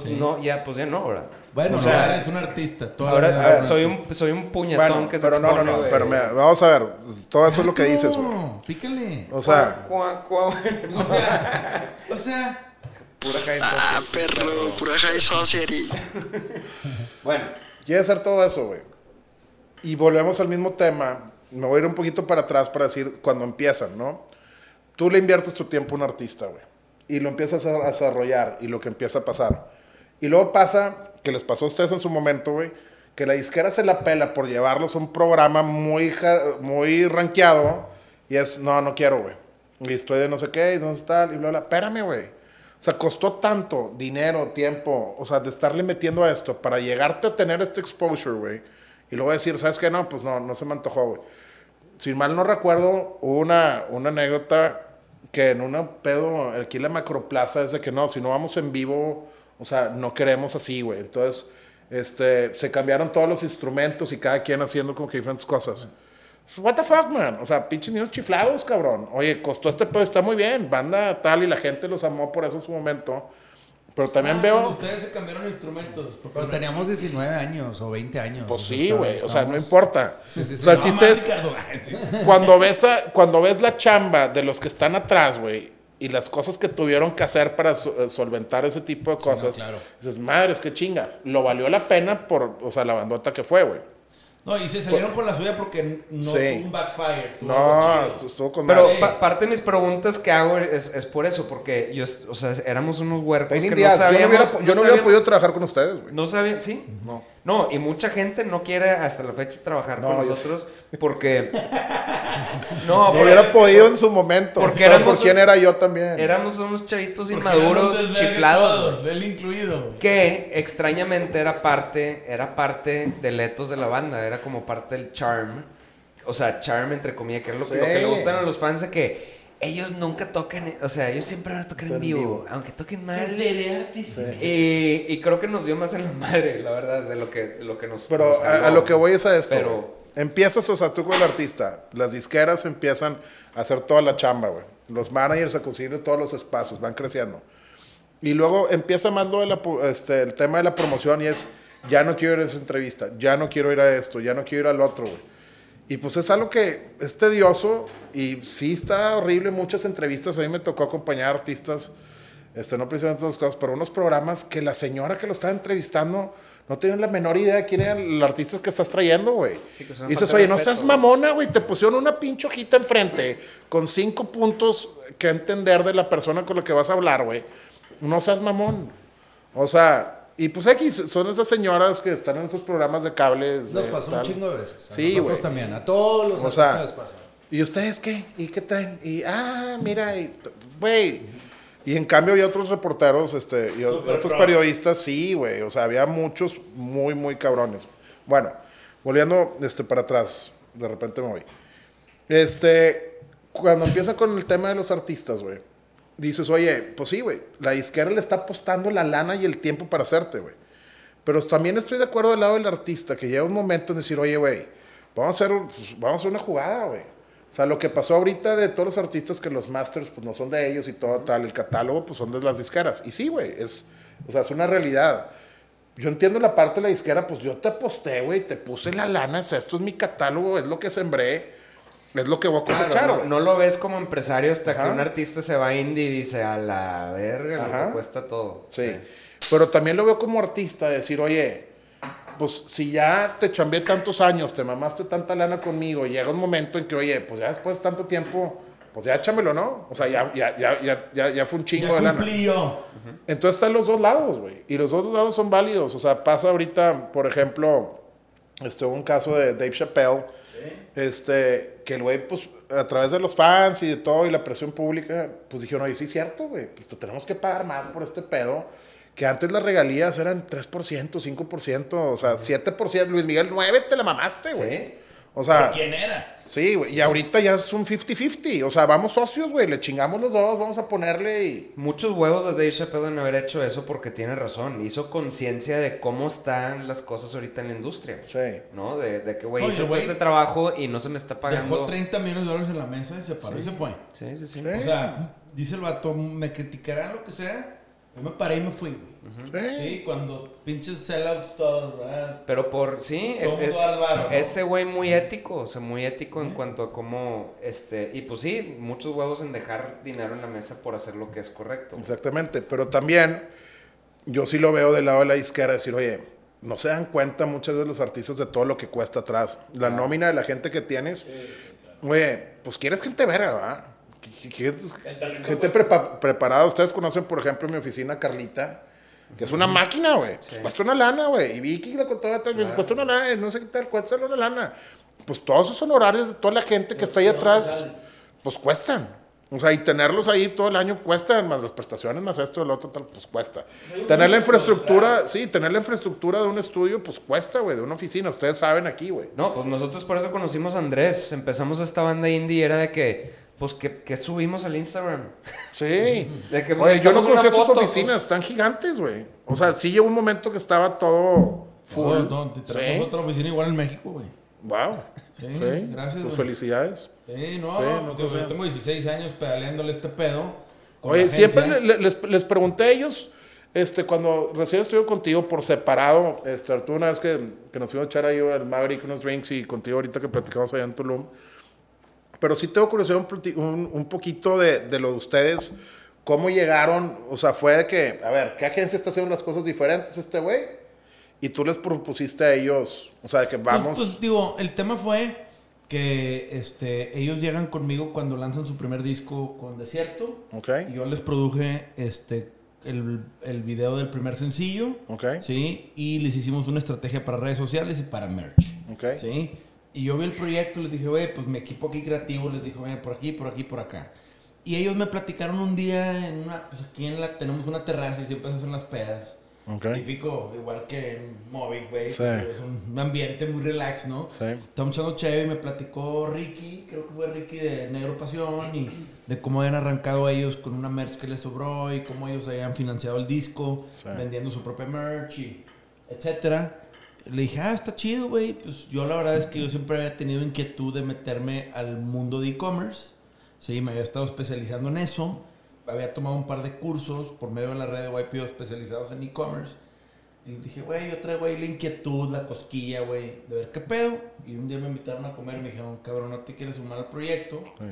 Pues no, ya, pues ya no, ¿verdad? Bueno, O sea, eres- eres un artista. toda Ahora soy artista. un, soy un puñetón Bueno, que se pero no, no, no, pero mira, vamos a ver, todo eso es lo que dices, güey. No, Pícale. O sea, Cuá, cuá, cuá. O sea, o sea, Pura high Ah, society, perro, pura high society. Bueno, quiere hacer todo eso, güey. Y volvemos al mismo tema. Me voy a ir un poquito para atrás para decir cuando empiezan, ¿no? Tú le inviertes tu tiempo a un artista, güey. Y lo empiezas a a desarrollar y lo que empieza a pasar. Y luego pasa, que les pasó a ustedes en su momento, güey, que la disquera se la pela por llevarlos a un programa muy, muy rankeado. Y es, no, no quiero, güey. Y estoy de no sé qué, y no sé tal, y bla, bla. Espérame, güey. O sea, costó tanto dinero, tiempo, o sea, de estarle metiendo a esto para llegarte a tener este exposure, güey. Y luego decir, ¿sabes qué? No, pues no, no se me antojó, güey. Si mal no recuerdo, hubo una, una anécdota que en una pedo, aquí en la macroplaza, es de que no, si no vamos en vivo, o sea, no queremos así, güey. Entonces, este, se cambiaron todos los instrumentos y cada quien haciendo como que diferentes cosas. What the fuck, man? O sea, pinches niños chiflados, cabrón. Oye, costó este pedo, está muy bien. Banda tal y la gente los amó por eso en su momento. Pero también ah, veo... Ustedes se cambiaron instrumentos. pero teníamos 19 años o 20 años. Pues o sea, sí, güey. O sea, no importa. Sí, sí, sí. O sea, el No, chiste es cuando ves, a- cuando ves la chamba de los que están atrás, güey, y las cosas que tuvieron que hacer para so- eh, solventar ese tipo de Sí, no, cosas, claro. dices, madre, es que chinga. Lo valió la pena por, o sea, la bandota que fue, güey. No, y se salieron con la suya porque no Sí. tuvo un backfire. tuvo No, estuvo con Pero pa- parte de mis preguntas que hago es, es por eso, porque yo, o sea, éramos unos huercos que no. Yo no hubiera, yo no hubiera sabíamos- podido trabajar con ustedes, güey. No sabían, sí. No. No, y mucha gente no quiere hasta la fecha trabajar No, con yo nosotros porque... no, No hubiera podido en su momento. Porque éramos- ¿Por quién era yo también? éramos unos chavitos Porque inmaduros, chiflados. Él incluido. Que extrañamente era parte, era parte del etos de la banda, era como parte del charm. O sea, charm entre comillas, que es lo, Sí. lo que le gustan a los fans de que ellos nunca tocan, o sea, ellos siempre van a tocar en vivo, vivo. aunque toquen mal. Sí. Y, y creo que nos dio más en la madre, la verdad, de lo que, de lo que nos. Pero nos a, lo que voy es a esto. Pero-. Empiezas, o sea, tú con el artista. Las disqueras empiezan a hacer toda la chamba, güey. Los managers a conseguir todos los espacios, van creciendo. Y luego empieza más lo de la, este, el tema de la promoción y es, ya no quiero ir a esa entrevista, ya no quiero ir a esto, ya no quiero ir al otro, güey. Y pues es algo que es tedioso y sí está horrible. Muchas entrevistas, a mí me tocó acompañar a artistas, este, no precisamente los casos, pero unos programas que la señora que lo estaba entrevistando no tenía la menor idea de quién era el artista que estás trayendo, güey. Sí, y dices, oye, no seas güey". mamona, güey, te pusieron una pinche hojita enfrente con cinco puntos que entender de la persona con la que vas a hablar, güey. No seas mamón. O sea, y pues X, son esas señoras que están en esos programas de cables. Nos de pasó tal. un chingo de veces. A Sí, nosotros también. A todos los O artistas sea, les pasa. ¿Y ustedes qué? ¿Y qué traen? Y, ah, mira, y, güey. Y en cambio había otros reporteros, este, y otros periodistas, sí, güey. O sea, había muchos muy, muy cabrones. Bueno, volviendo este, para atrás, de repente me voy. Este, cuando empieza con el tema de los artistas, güey, dices, oye, pues sí, güey, la disquera le está apostando la lana y el tiempo para hacerte, güey. Pero también estoy de acuerdo del lado del artista, que llega un momento en decir, oye, güey, vamos a hacer, pues, vamos a hacer una jugada, güey. O sea, lo que pasó ahorita de todos los artistas que los masters pues no son de ellos y todo tal, el catálogo pues son de las disqueras. Y sí, güey, es, o sea, es una realidad. Yo entiendo la parte de la disquera, pues yo te aposté, güey, te puse la lana, o sea, esto es mi catálogo, es lo que sembré, es lo que voy a Claro, cosechar, no, güey. no lo ves como empresario hasta Ajá. que un artista se va a indie y dice, a la verga, lo Ajá. que cuesta todo. Sí. Pero también lo veo como artista, decir, oye, pues si ya te chambeé tantos años, te mamaste tanta lana conmigo, y llega un momento en que, oye, pues ya después de tanto tiempo, pues ya échamelo, ¿no? O sea, ya, ya, ya, ya, ya, ya fue un chingo Ya de lana. cumplí yo. Entonces están los dos lados, güey. Y los dos lados son válidos. O sea, pasa ahorita, por ejemplo, este, un caso de Dave Chappelle, este, que el güey, pues, a través de los fans y de todo y la presión pública, pues dijeron, oye, sí cierto, güey, pues te tenemos que pagar más por este pedo. Que antes las regalías eran 3%, 5%, o sea, 7%. Luis Miguel, 9 te la mamaste, güey. Sí. O sea, ¿Quién era? Sí, güey. Y ahorita ya es un 50-50. O sea, vamos socios, güey. Le chingamos los dos, vamos a ponerle y. Muchos huevos de Dave Chappelle en haber hecho eso porque tiene razón. Hizo conciencia de cómo están las cosas ahorita en la industria. Sí. ¿No? De, de que, güey, Oye, hice güey, este trabajo y no se me está Dejó pagando. 30 millones de dólares en la mesa y se paró y se fue. Sí, sí, sí. Sí. O sea, dice el vato, me criticarán lo que sea. Yo me paré y me fui, güey. Sí. Sí, cuando pinches sellouts todos, ¿verdad? Pero por, sí, Todo es- ¿no? ese güey muy ético, o sea, muy ético en cuanto a cómo, este, y pues sí, muchos huevos en dejar dinero en la mesa por hacer lo que es correcto. Exactamente. Pero también, yo sí lo veo del lado de la izquierda, decir, oye, no se dan cuenta muchas veces los artistas de todo lo que cuesta atrás. La nómina de la gente que tienes, oye, pues quieres gente verga, ¿verdad? Gente prepa- preparada. Ustedes conocen, por ejemplo, mi oficina, Carlita, que es una máquina, güey. Pues cuesta una lana, güey. Y Vicky, la contaba, tal vez, cuesta una lana, no sé qué tal, cuesta una lana. Pues todos esos honorarios de toda la gente que está ahí atrás, pues cuestan. O sea, y tenerlos ahí todo el año cuestan, más las prestaciones, más esto, el otro, tal, pues cuesta. Tener la infraestructura, sí, tener la infraestructura de un estudio, pues cuesta, güey, de una oficina. Ustedes saben aquí, güey. No, pues nosotros por eso conocimos a Andrés, empezamos esta banda indie y era de que, pues, que, que subimos al Instagram. Sí. De que Oye, yo no conocía sus oficinas, pues. están gigantes, güey. O sea, sí llegó un momento que estaba todo full. No, no, tenemos Sí. otra oficina igual en México, güey. Wow. Sí, Sí, gracias, Pues felicidades. Sí, no, Sí, pues, no, digo, pues, yo tengo 16 años pedaleándole este pedo. Oye, siempre les, les pregunté a ellos, este, cuando recién estuve contigo por separado, este, Arturo, una vez que, que nos fuimos a echar ahí al Maverick unos drinks y contigo ahorita que platicamos allá en Tulum. Pero sí tengo curiosidad un, un, un poquito de, de lo de ustedes. ¿Cómo llegaron? O sea, fue de que, a ver, ¿qué agencia está haciendo las cosas diferentes este güey? Y tú les propusiste a ellos, o sea, de que Pues- vamos... Pues, digo, el tema fue que este, ellos llegan conmigo cuando lanzan su primer disco con Desierto. ok, Y yo les produje este, el, el video del primer sencillo. ok, Sí, y les hicimos una estrategia para redes sociales y para merch. ok. Sí. Y yo vi el proyecto y les dije, güey, pues mi equipo aquí creativo les dijo, "Mira, por aquí, por aquí, por acá. Y ellos me platicaron un día en una, pues aquí en la, tenemos una terraza y siempre se hacen las pedas. ok. Típico, igual que en Movic, güey. Sí. Es un ambiente muy relax, ¿no? Sí. Estamos echando chévere y me platicó Ricky, creo que fue Ricky de Negro Pasión, y de cómo habían arrancado ellos con una merch que les sobró y cómo ellos habían financiado el disco, Sí. vendiendo su propia merch, y etcétera. Le dije, ah, está chido, güey. Pues yo la verdad es que yo siempre había tenido inquietud de meterme al mundo de e-commerce. Sí, me había estado especializando en eso. Había tomado un par de cursos por medio de la red de YPO especializados en e-commerce. Y dije, güey, yo traigo ahí la inquietud, la cosquilla, güey, de ver qué pedo. Y un día me invitaron a comer y me dijeron, cabrón, ¿no te quieres sumar al proyecto? sí.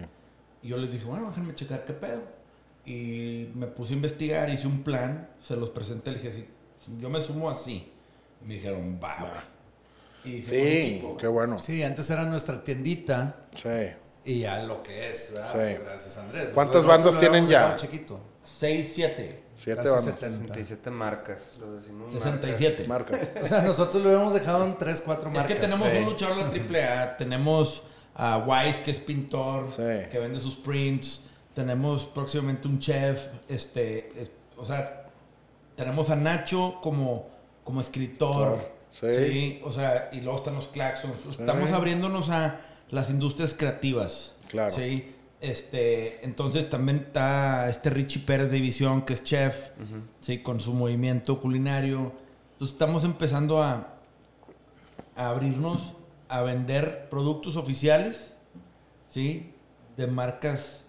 Y yo les dije, bueno, déjenme checar qué pedo. Y me puse a investigar, hice un plan, se los presenté, le dije así, yo me sumo así. Me dijeron, va, güey. Y Sí, equipo, qué bueno. Sí, antes era nuestra tiendita Sí. y ya lo que es, ¿verdad? Sí. Gracias, Andrés. ¿Cuántas bandas tienen ya? Chiquito. 6, 7, Siete Casi bandas. 70. 67 marcas, los decimos 67. Marcas. O sea, nosotros lo habíamos dejado en 3, 4 Es marcas. que tenemos Sí. un luchador de la triple A, tenemos a Wise que es pintor, Sí. que vende sus prints, tenemos próximamente un chef, este, es- o sea, tenemos a Nacho como, como escritor, Sí. sí, o sea, y luego están los Claxons, estamos Sí. abriéndonos a las industrias creativas, Claro. sí, este, entonces también está este Richie Pérez de División que es chef, sí, con su movimiento culinario, entonces estamos empezando a a abrirnos a vender productos oficiales, ¿sí? De marcas,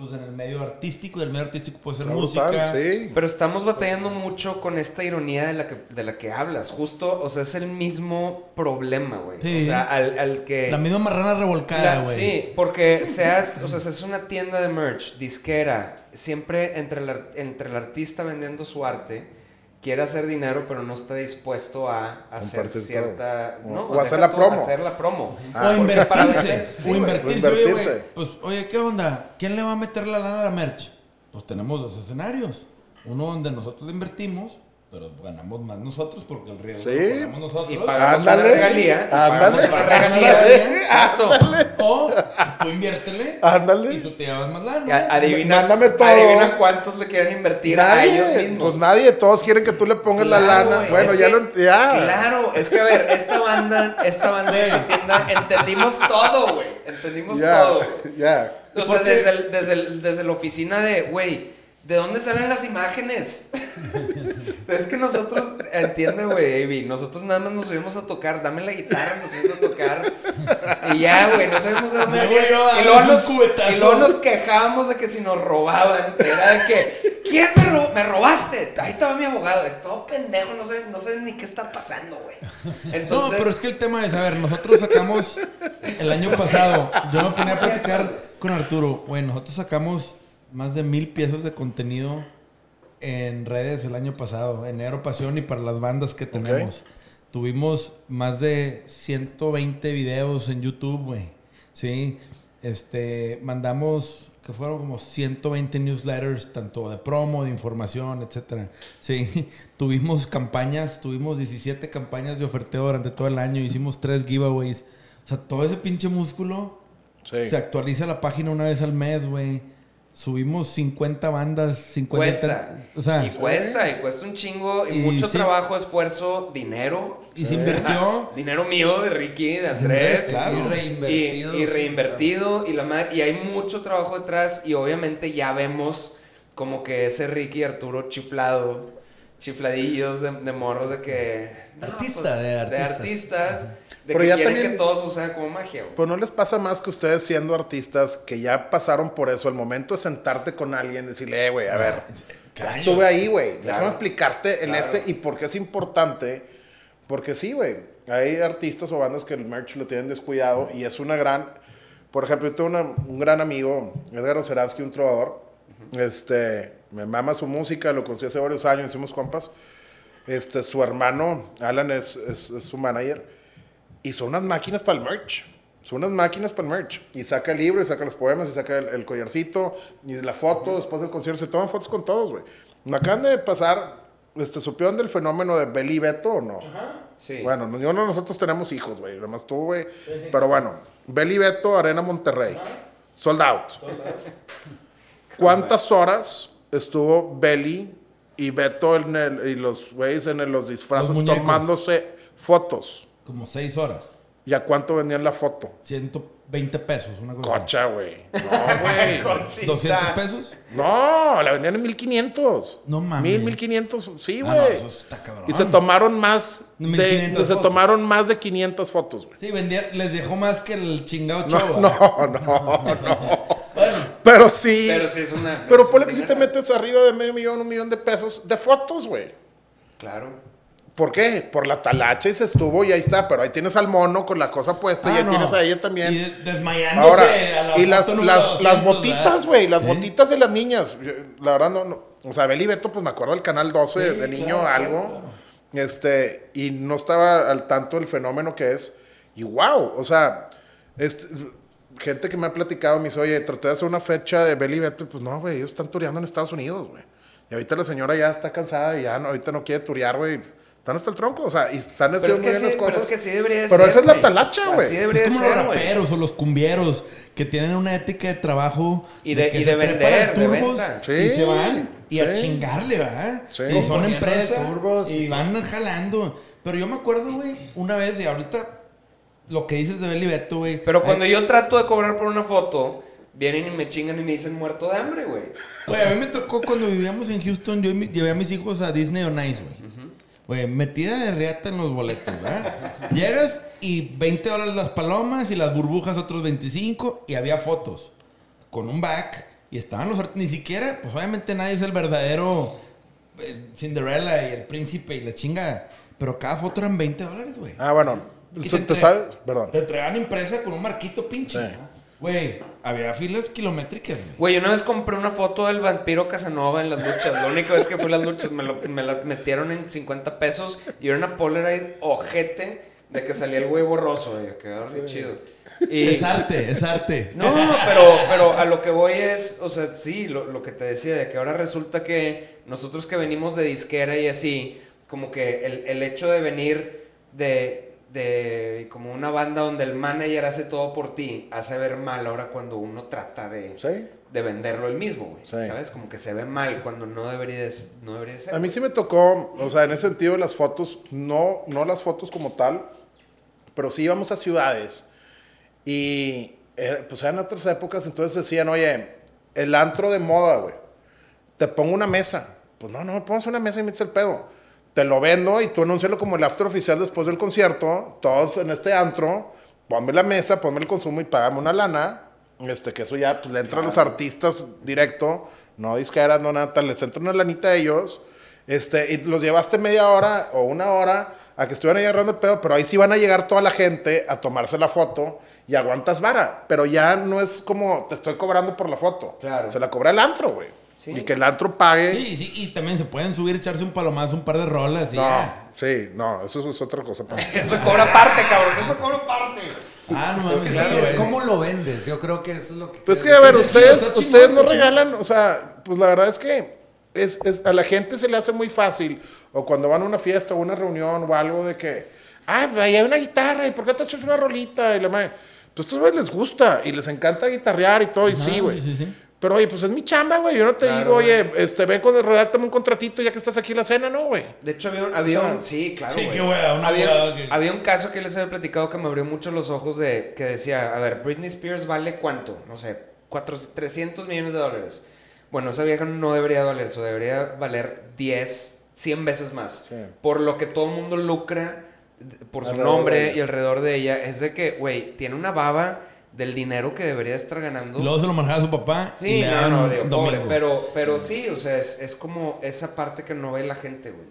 pues en el medio artístico, y el medio artístico puede ser Está música. brutal, sí. Pero estamos batallando mucho con esta ironía de la que, de la que hablas. Justo, o sea, es el mismo problema, güey. Sí. O sea, al, al que... La misma marrana revolcada, güey. sí, porque seas, o sea, es una tienda de merch, disquera, siempre entre el, entre el artista vendiendo su arte, quiere hacer dinero, pero no está dispuesto a hacer Compartir cierta... todo. No, O hacer la promo. Hacer la promo. Ah, o invertirse. sí, o invertirse. O Oye, güey, invertirse. pues, oye, ¿qué onda? ¿Quién le va a meter la lana a la merch? Pues tenemos dos escenarios. Uno donde nosotros le invertimos pero ganamos más nosotros porque el riesgo Sí. lo pagamos nosotros. Y pagamos una Ándale. regalía. y Ándale. pagamos una regalía. Ándale. Exacto. O tú inviértele Ándale. y tú te llevas más lana. Adivina, Mándame todo. adivina cuántos le quieren invertir a ellos Nadie, mismos. pues nadie, todos quieren que tú le pongas la lana. güey, Bueno, ya que- lo ya. Claro, es que a ver, esta banda, esta banda de tienda, entendimos todo, güey. Entendimos Ya, todo, güey. ya. O sea, desde, el- desde, el- desde la oficina de, güey, ¿de dónde salen las imágenes? es que nosotros, entiende, güey, Avi, nosotros nada más nos subimos a tocar, dame la guitarra, nos subimos a tocar. Y ya, güey, no sabemos de dónde no, y, luego nos, cubetazo. y luego nos quejábamos de que si nos robaban, era de que, ¿quién me, ro- me robaste? Ahí estaba mi abogado, todo pendejo, no sé, no sé ni qué está pasando, güey. Entonces, No, pero es que el tema es, a ver, nosotros sacamos el año pasado, yo me ponía a platicar con Arturo, güey, nosotros sacamos más de mil piezas de contenido en redes el año pasado, en Negro Pasión y para las bandas que tenemos. Tuvimos más de 120 videos en YouTube, güey. Sí, este, mandamos que fueron como 120 newsletters, tanto de promo, de información, etcétera. Sí, tuvimos campañas, tuvimos 17 campañas de oferteo durante todo el año, hicimos tres giveaways. O sea, todo ese pinche músculo Sí. se actualiza la página una vez al mes, güey. Subimos 50 bandas, 50... Cuesta. O sea, y cuesta, y cuesta un chingo, y, Y mucho sí. trabajo, esfuerzo, dinero. y se invirtió... Ah, dinero mío, de Ricky, de Andrés, claro. Y Y, reinvertido. y reinvertido, y la madre, y hay mucho trabajo detrás, y obviamente ya vemos como que ese Ricky y Arturo chiflado, chifladillos de, de morros de que... no, Artista, pues, de artistas. artistas, de Pero que ya quieren también- que todo suceda como magia, güey. Pues no les pasa más que ustedes siendo artistas que ya pasaron por eso. El momento de sentarte con alguien y decirle, eh, güey, a ver, ya estuve ahí, güey. Claro. Déjame explicarte el Claro. este y por qué es importante. Porque sí, güey. Hay artistas o bandas que el merch lo tienen descuidado y es una gran. Por ejemplo, yo tengo una- un gran amigo, Edgar Oceransky, un trovador. Este, me mama su música, lo conocí hace varios años, hicimos compas. Este, su hermano, Alan, es, es- es su manager. Y son unas máquinas para el merch. Son unas máquinas para el merch. Y saca el libro, y saca los poemas, y saca el, el collarcito, y la foto después del concierto. Se toman fotos con todos, güey. Me acaban de pasar, este, ¿supieron del fenómeno de Beli Beto o no? Sí. Bueno, no- yo no, nosotros tenemos hijos, güey. Además tú, güey. Pero bueno, Beli Beto, Arena Monterrey. Sold out. ¿Cuántas horas estuvo Beli y Beto en el- y los güeyes en el- los disfraces Los tomándose fotos? Como 6 horas. ¿Y a cuánto vendían la foto? 120 pesos, una cosa. Cocha, güey. No, güey. 200 pesos. No, la vendían en 1500. No mames. 1000, 1500. Sí, Ah, no, güey. eso está cabrón. y se tomaron más de, 1500 se fotos. tomaron más de 500 fotos, güey. Sí, vendía, les dejó más que el chingado No, chavo. no, no, no. Bueno, Pero sí. Pero sí es una... pero ponle que si te metes arriba de medio millón, un millón de pesos de fotos, güey. Claro. ¿Por qué? Por la talacha y se estuvo y ahí está. Pero ahí tienes al mono con la cosa puesta y ah, ahí no. tienes a ella también. Y de- desmayándose Ahora, a la y las, foto número las, 200, las botitas, güey, las Sí. botitas de las niñas. La verdad, no, no. O sea, Beli Beto, pues me acuerdo del canal 12 Sí, de niño, claro, algo. claro, Este, y no estaba al tanto del fenómeno que es. Y wow, o sea, este, gente que me ha platicado me dice, oye, traté de hacer una fecha de Beli Beto. Pues no, güey, ellos están tureando en Estados Unidos, güey. Y ahorita la señora ya está cansada y ya no, ahorita no quiere turear, güey. Están hasta el tronco, o sea, y están Pero haciendo es, que sí, las pero es que sí debería de Pero ser. esa es la talacha, güey. Así debería Es de como ser, los raperos o los cumbieros que tienen una ética de trabajo Y de- que y se de vender, de turbos. Sí, y se van y a sí. chingarle, ¿verdad? Sí. Y son de empresas turbos y y van jalando. Pero yo me acuerdo, güey, una vez y ahorita lo que dices de Beli Beto, güey. Pero cuando Ay, yo trato de cobrar por una foto, vienen y me chingan y me dicen muerto de hambre, güey. Güey, a mí me tocó cuando vivíamos en Houston, yo llevé a mis hijos a Disney on Ice, güey. Güey, metida de reata en los boletos, ¿verdad? Llegas y 20 dólares las palomas y las burbujas otros 25 y había fotos con un back y estaban los ni siquiera, pues obviamente nadie es el verdadero eh, Cinderella y el príncipe y la chinga, pero cada foto eran 20 dólares, güey. Ah, bueno. Y ¿Te, te sabes? Perdón. Te entregaban impresa con un marquito pinche. Sí. ¿no? Güey, había filas kilométricas, güey. Güey, una vez compré una foto del vampiro Casanova en las luchas. La única vez que fui a las luchas me, lo- me la metieron en 50 pesos y era una Polaroid ojete De que salía el güey borroso, güey. Quedaron bien chido. Y, Es arte, es arte. no, no, no, pero, pero a lo que voy es, o sea, sí, lo, lo que te decía, de que ahora resulta que nosotros que venimos de disquera y así, como que el, el hecho de venir de, de como una banda donde el manager hace todo por ti, hace ver mal ahora cuando uno trata de, Sí. de venderlo el mismo, güey. Sí. ¿Sabes? Como que se ve mal cuando no debería de, no debería de ser. A mí sí me tocó, o sea, en ese sentido las fotos, no, no las fotos como tal, pero sí íbamos a ciudades y eh, pues eran otras épocas, entonces decían, oye, el antro de moda, güey, te pongo una mesa. Pues no, no me pongas una mesa y me el pedo. Te lo vendo y tú anúncialo como el after oficial después del concierto, todos en este antro, ponme la mesa, ponme el consumo y págame una lana. Este, que eso ya pues, le entra a los artistas directo, no disqueras, no nada, les entra una lanita a ellos. Este, y los llevaste media hora o una hora a que estuvieran ahí agarrando el pedo, pero ahí sí van a llegar toda la gente a tomarse la foto y aguantas vara. Pero ya no es como te estoy cobrando por la foto. Claro. Se la cobra el antro, güey. Sí. Y que el antro pague. Sí, sí, y también se pueden subir, echarse un palomazo, un par de rolas y No, ya. sí, no, eso es otra cosa. Eso cobra parte, cabrón. Eso cobra parte. Ah, no Es que sí, es cómo lo vendes. Yo creo que eso es lo que. Pues que, quiero a ver, ustedes, chingón, ustedes no chingón. regalan, o sea, pues la verdad es que es, es- a la gente se le hace muy fácil, o cuando van a una fiesta o una reunión o algo de que, ah, pues ahí hay una guitarra, ¿y por qué te echas una rolita? Y la madre, pues a estos güeyes les gusta y les encanta guitarrear y todo, y sí, güey. sí, sí, sí. Pero oye, pues es mi chamba, güey. Yo no te Claro, digo, oye, güey. este, ven con el redáctame un contratito ya que estás aquí en la cena, ¿no, güey? De hecho, había un. Había O sea, un sí, claro. sí, güey. qué había, que- había un caso que les había platicado que me abrió mucho los ojos de que decía: A ver, Britney Spears vale cuánto? No sé, 400, 300 millones de dólares. Bueno, esa vieja no debería valer eso, debería valer 10, 100 veces más. Sí. Por lo que todo el mundo lucra por su Alrededor nombre y alrededor de ella. Es de que, güey, tiene una baba del dinero que debería estar ganando. Y luego se lo manejaba su papá. Sí, no, no, digo, pobre, pero, pero sí, o sea, es, es como esa parte que no ve la gente, güey.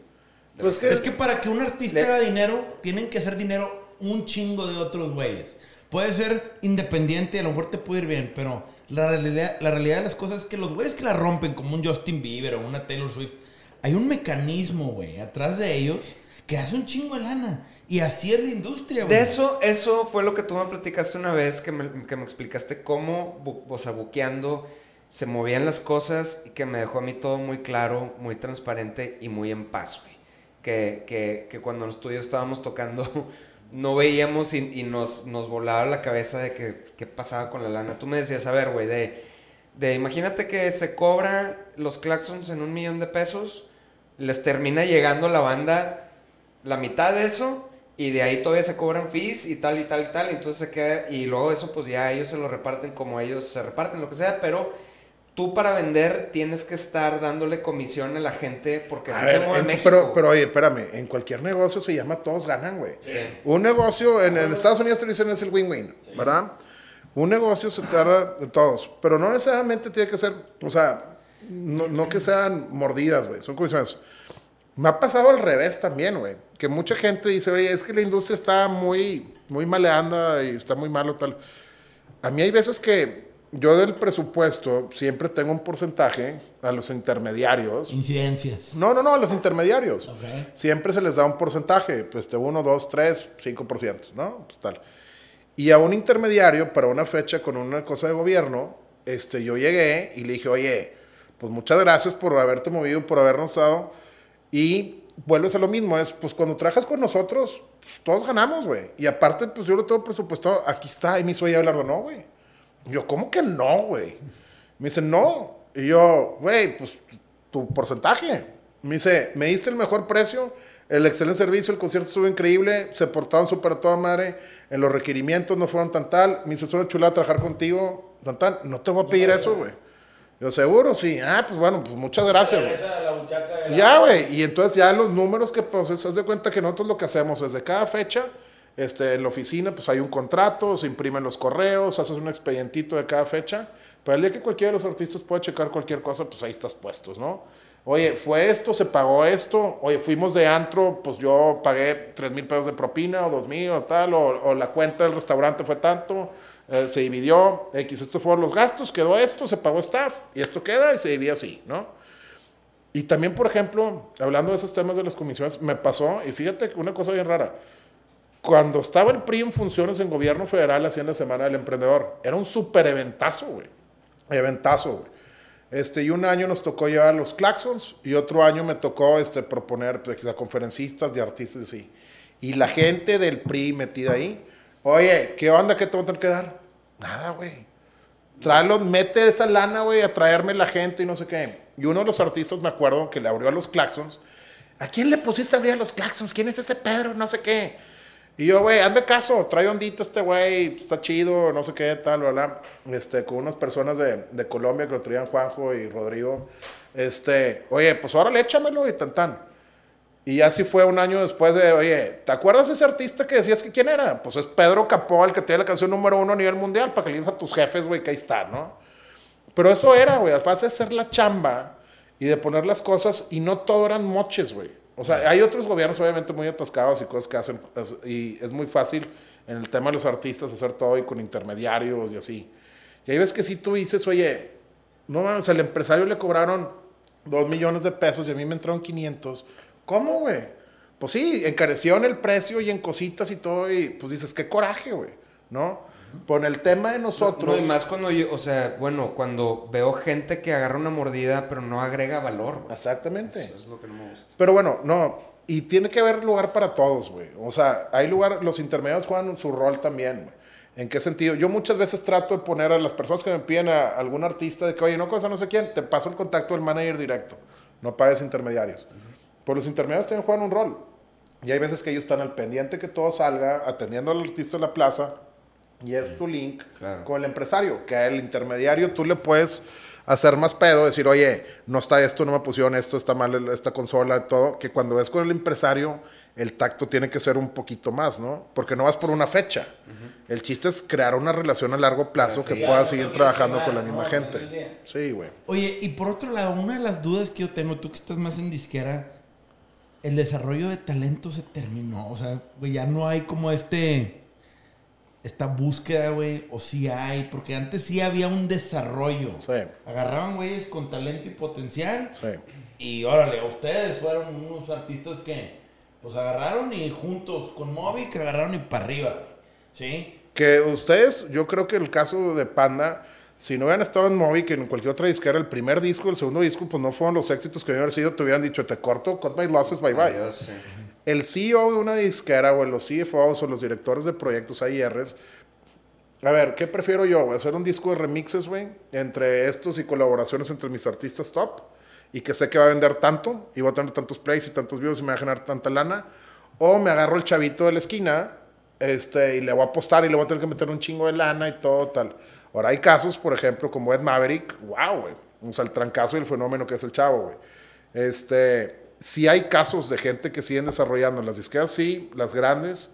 Pues que- Es que para que un artista Le- haga dinero, tienen que hacer dinero un chingo de otros güeyes. Puede ser independiente y a lo mejor te puede ir bien, pero la realidad, la realidad de las cosas es que los güeyes que la rompen, como un Justin Bieber o una Taylor Swift, hay un mecanismo, güey, atrás de ellos que hace un chingo de lana. Y así es la industria, güey. De eso, eso fue lo que tú me platicaste una vez, que me, que me explicaste cómo, o sea, buqueando, se movían las cosas y que me dejó a mí todo muy claro, muy transparente y muy en paz, güey. Que, que, que cuando los tuyos estábamos tocando, no veíamos y, nos, nos volaba la cabeza de que, qué pasaba con la lana. Tú me decías, a ver, güey, de, de imagínate que se cobra los claxons en un millón de pesos, les termina llegando la banda la mitad de eso y de ahí todavía se cobran fees y tal y tal y tal, y entonces se queda y luego eso pues ya ellos se lo reparten como ellos se reparten, lo que sea, pero tú para vender tienes que estar dándole comisión a la gente porque así A se ver, mueve en- México. Pero, pero oye, espérame, en cualquier negocio se llama todos ganan, güey. Sí. Un negocio, en, en Estados Unidos te dicen es el win-win, ¿verdad? Un negocio se tarda de todos, pero no necesariamente tiene que ser, o sea, no, no que sean mordidas, güey, son comisiones. Me ha pasado al revés también, güey, que mucha gente dice, oye, es que la industria está muy, muy maleanda y está muy malo tal. A mí hay veces que yo del presupuesto siempre tengo un porcentaje a los intermediarios. Incidencias. No, no, no, a los intermediarios. Ok. Siempre se les da un porcentaje, pues de 1, 2, 3, 5%, ¿no? Pues, tal. Y a un intermediario para una fecha con una cosa de gobierno, este, yo llegué y le dije, oye, pues muchas gracias por haberte movido, por habernos dado. Y vuelves a lo mismo, es, pues cuando trabajas con nosotros, pues, todos ganamos, güey. Y aparte, pues yo lo tengo presupuestado, aquí está. Y me hizo oye, hablarlo, no, güey. Yo, ¿cómo que no, güey? Me dice, no. Y yo, güey, pues tu porcentaje. Me dice, me diste el mejor precio, el excelente servicio, el concierto estuvo increíble, se portaron súper a toda madre, en los requerimientos no fueron tan tal, me dice, es una chulada trabajar contigo, tan tal. No te voy a pedir eso, güey. Yo, seguro, sí. Ah, pues bueno, pues muchas gracias, güey. Ya, güey. Y entonces ya los números que, pues, se de cuenta que nosotros lo que hacemos es de cada fecha, este, en la oficina, pues hay un contrato, se imprimen los correos, haces un expedientito de cada fecha. Pero el día que cualquiera de los artistas pueda checar cualquier cosa, pues ahí estás puestos, ¿no? Oye, fue esto, se pagó esto. Oye, fuimos de antro, pues yo pagué 3 mil pesos de propina o 2 mil o tal, o, o la cuenta del restaurante fue tanto, eh, se dividió, X, estos fueron los gastos, quedó esto, se pagó staff, y esto queda y se divide así, ¿no? Y también, por ejemplo, hablando de esos temas de las comisiones, me pasó, y fíjate que una cosa bien rara, Cuando estaba el PRI en funciones en gobierno federal, hacían la Semana del Emprendedor. Era un súper eventazo, güey. Eventazo, güey. Este, y un año nos tocó llevar los claxons y otro año me tocó este, proponer pues, a conferencistas y artistas así. Y la gente del PRI metida ahí, oye, ¿qué onda? ¿Qué te van a tener que dar? Nada, güey. Tráelo, mete esa lana, güey, a traerme la gente y no sé qué. Y uno de los artistas, me acuerdo, que le abrió a los claxons. ¿A quién le pusiste a abrir a los claxons? ¿Quién es ese Pedro? No sé qué. Y yo, güey, hazme caso, trae ondita este güey, está chido, no sé qué, tal, bla, Este, con unas personas de, de Colombia que lo traían Juanjo y Rodrigo. Este, oye, pues órale, échamelo y tan tan. Y así fue un año después de, oye, ¿te acuerdas de ese artista que decías que quién era? Pues es Pedro Capó, el que tiene la canción número uno a nivel mundial, para que le digas a tus jefes, güey, que ahí está, ¿no? Pero eso era, güey, al fase de hacer la chamba y de poner las cosas, y no todo eran moches, güey. O sea, hay otros gobiernos obviamente muy atascados y cosas que hacen, y es muy fácil en el tema de los artistas hacer todo y con intermediarios y así. Y ahí ves que si tú dices, oye, no sea, al empresario le cobraron dos millones de pesos y a mí me entraron 500. ¿Cómo, güey? Pues sí, encarecieron el precio y en cositas y todo, y pues dices, qué coraje, güey, ¿no? Por el tema de nosotros. No, y más cuando yo, o sea, bueno, cuando veo gente que agarra una mordida pero no agrega valor. Güey. Exactamente. Eso es lo que no me gusta. Pero bueno, no. Y tiene que haber lugar para todos, güey. O sea, hay lugar, los intermediarios juegan su rol también, güey. ¿En qué sentido? Yo muchas veces trato de poner a las personas que me piden a algún artista de que, oye, no cosa no sé quién, te paso el contacto del manager directo. No pagues intermediarios. Pues los intermediarios también juegan un rol. Y hay veces que ellos están al pendiente que todo salga, atendiendo al artista en la plaza, y es tu link con el empresario, que el intermediario tú le puedes hacer más pedo, decir, oye, no está esto, no me pusieron esto, está mal esta consola, todo, que cuando ves con el empresario, el tacto tiene que ser un poquito más, ¿no? Porque no vas por una fecha. El chiste es crear una relación a largo plazo que pueda seguir trabajando con la misma gente. Sí, güey. Oye, y por otro lado, una de las dudas que yo tengo, tú que estás más en disquera, el desarrollo de talento se terminó. O sea, güey, ya no hay como este esta búsqueda, güey, o si hay, porque antes sí había un desarrollo. Sí. Agarraban güeyes con talento y potencial. Sí. Y órale, ustedes fueron unos artistas que, pues agarraron y juntos con Moby, que agarraron y para arriba, ¿sí? Que ustedes, yo creo que el caso de Panda, si no hubieran estado en Moby, que en cualquier otra disquera, el primer disco, el segundo disco, pues no fueron los éxitos que hubieran sido, te hubieran dicho, te corto, cut my losses, bye bye. Adiós, sí. El CEO de una disquera o los CFOs o los directores de proyectos AIRs, a ver, ¿qué prefiero yo? ¿Hacer un disco de remixes, güey? Entre estos y colaboraciones entre mis artistas top y que sé que va a vender tanto y va a tener tantos plays y tantos views y me va a generar tanta lana. O me agarro el chavito de la esquina este, y le voy a apostar y le voy a tener que meter un chingo de lana y todo tal. Ahora hay casos, por ejemplo, como Ed Maverick, wow, güey. O sea, el trancazo y el fenómeno que es el chavo, güey. Este, sí hay casos de gente que siguen desarrollando las disqueras, sí, las grandes.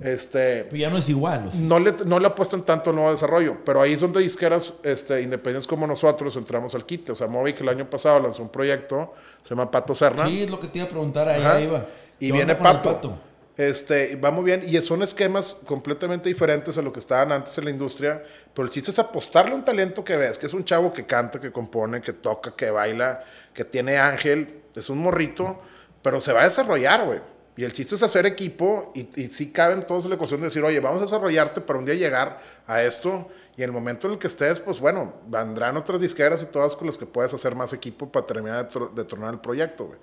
Este, ya no es igual. o sea. no le, no le apuestan tanto al nuevo desarrollo, pero ahí es donde disqueras este, independientes como nosotros entramos al quite. O sea, Moby que el año pasado lanzó un proyecto, se llama Pato Serna. Sí, es lo que te iba a preguntar, ahí, ahí va. Y ¿Qué viene Pato. Este, va muy bien. Y son esquemas completamente diferentes a lo que estaban antes en la industria. Pero el chiste es apostarle a un talento que ves, que es un chavo que canta, que compone, que toca, que baila, que tiene ángel. Es un morrito, pero se va a desarrollar, güey. Y el chiste es hacer equipo y, y sí todos en la ecuación de decir, oye, vamos a desarrollarte para un día llegar a esto. Y en el momento en el que estés, pues bueno, vendrán otras disqueras y todas con las que puedes hacer más equipo para terminar de, tronar el proyecto, güey.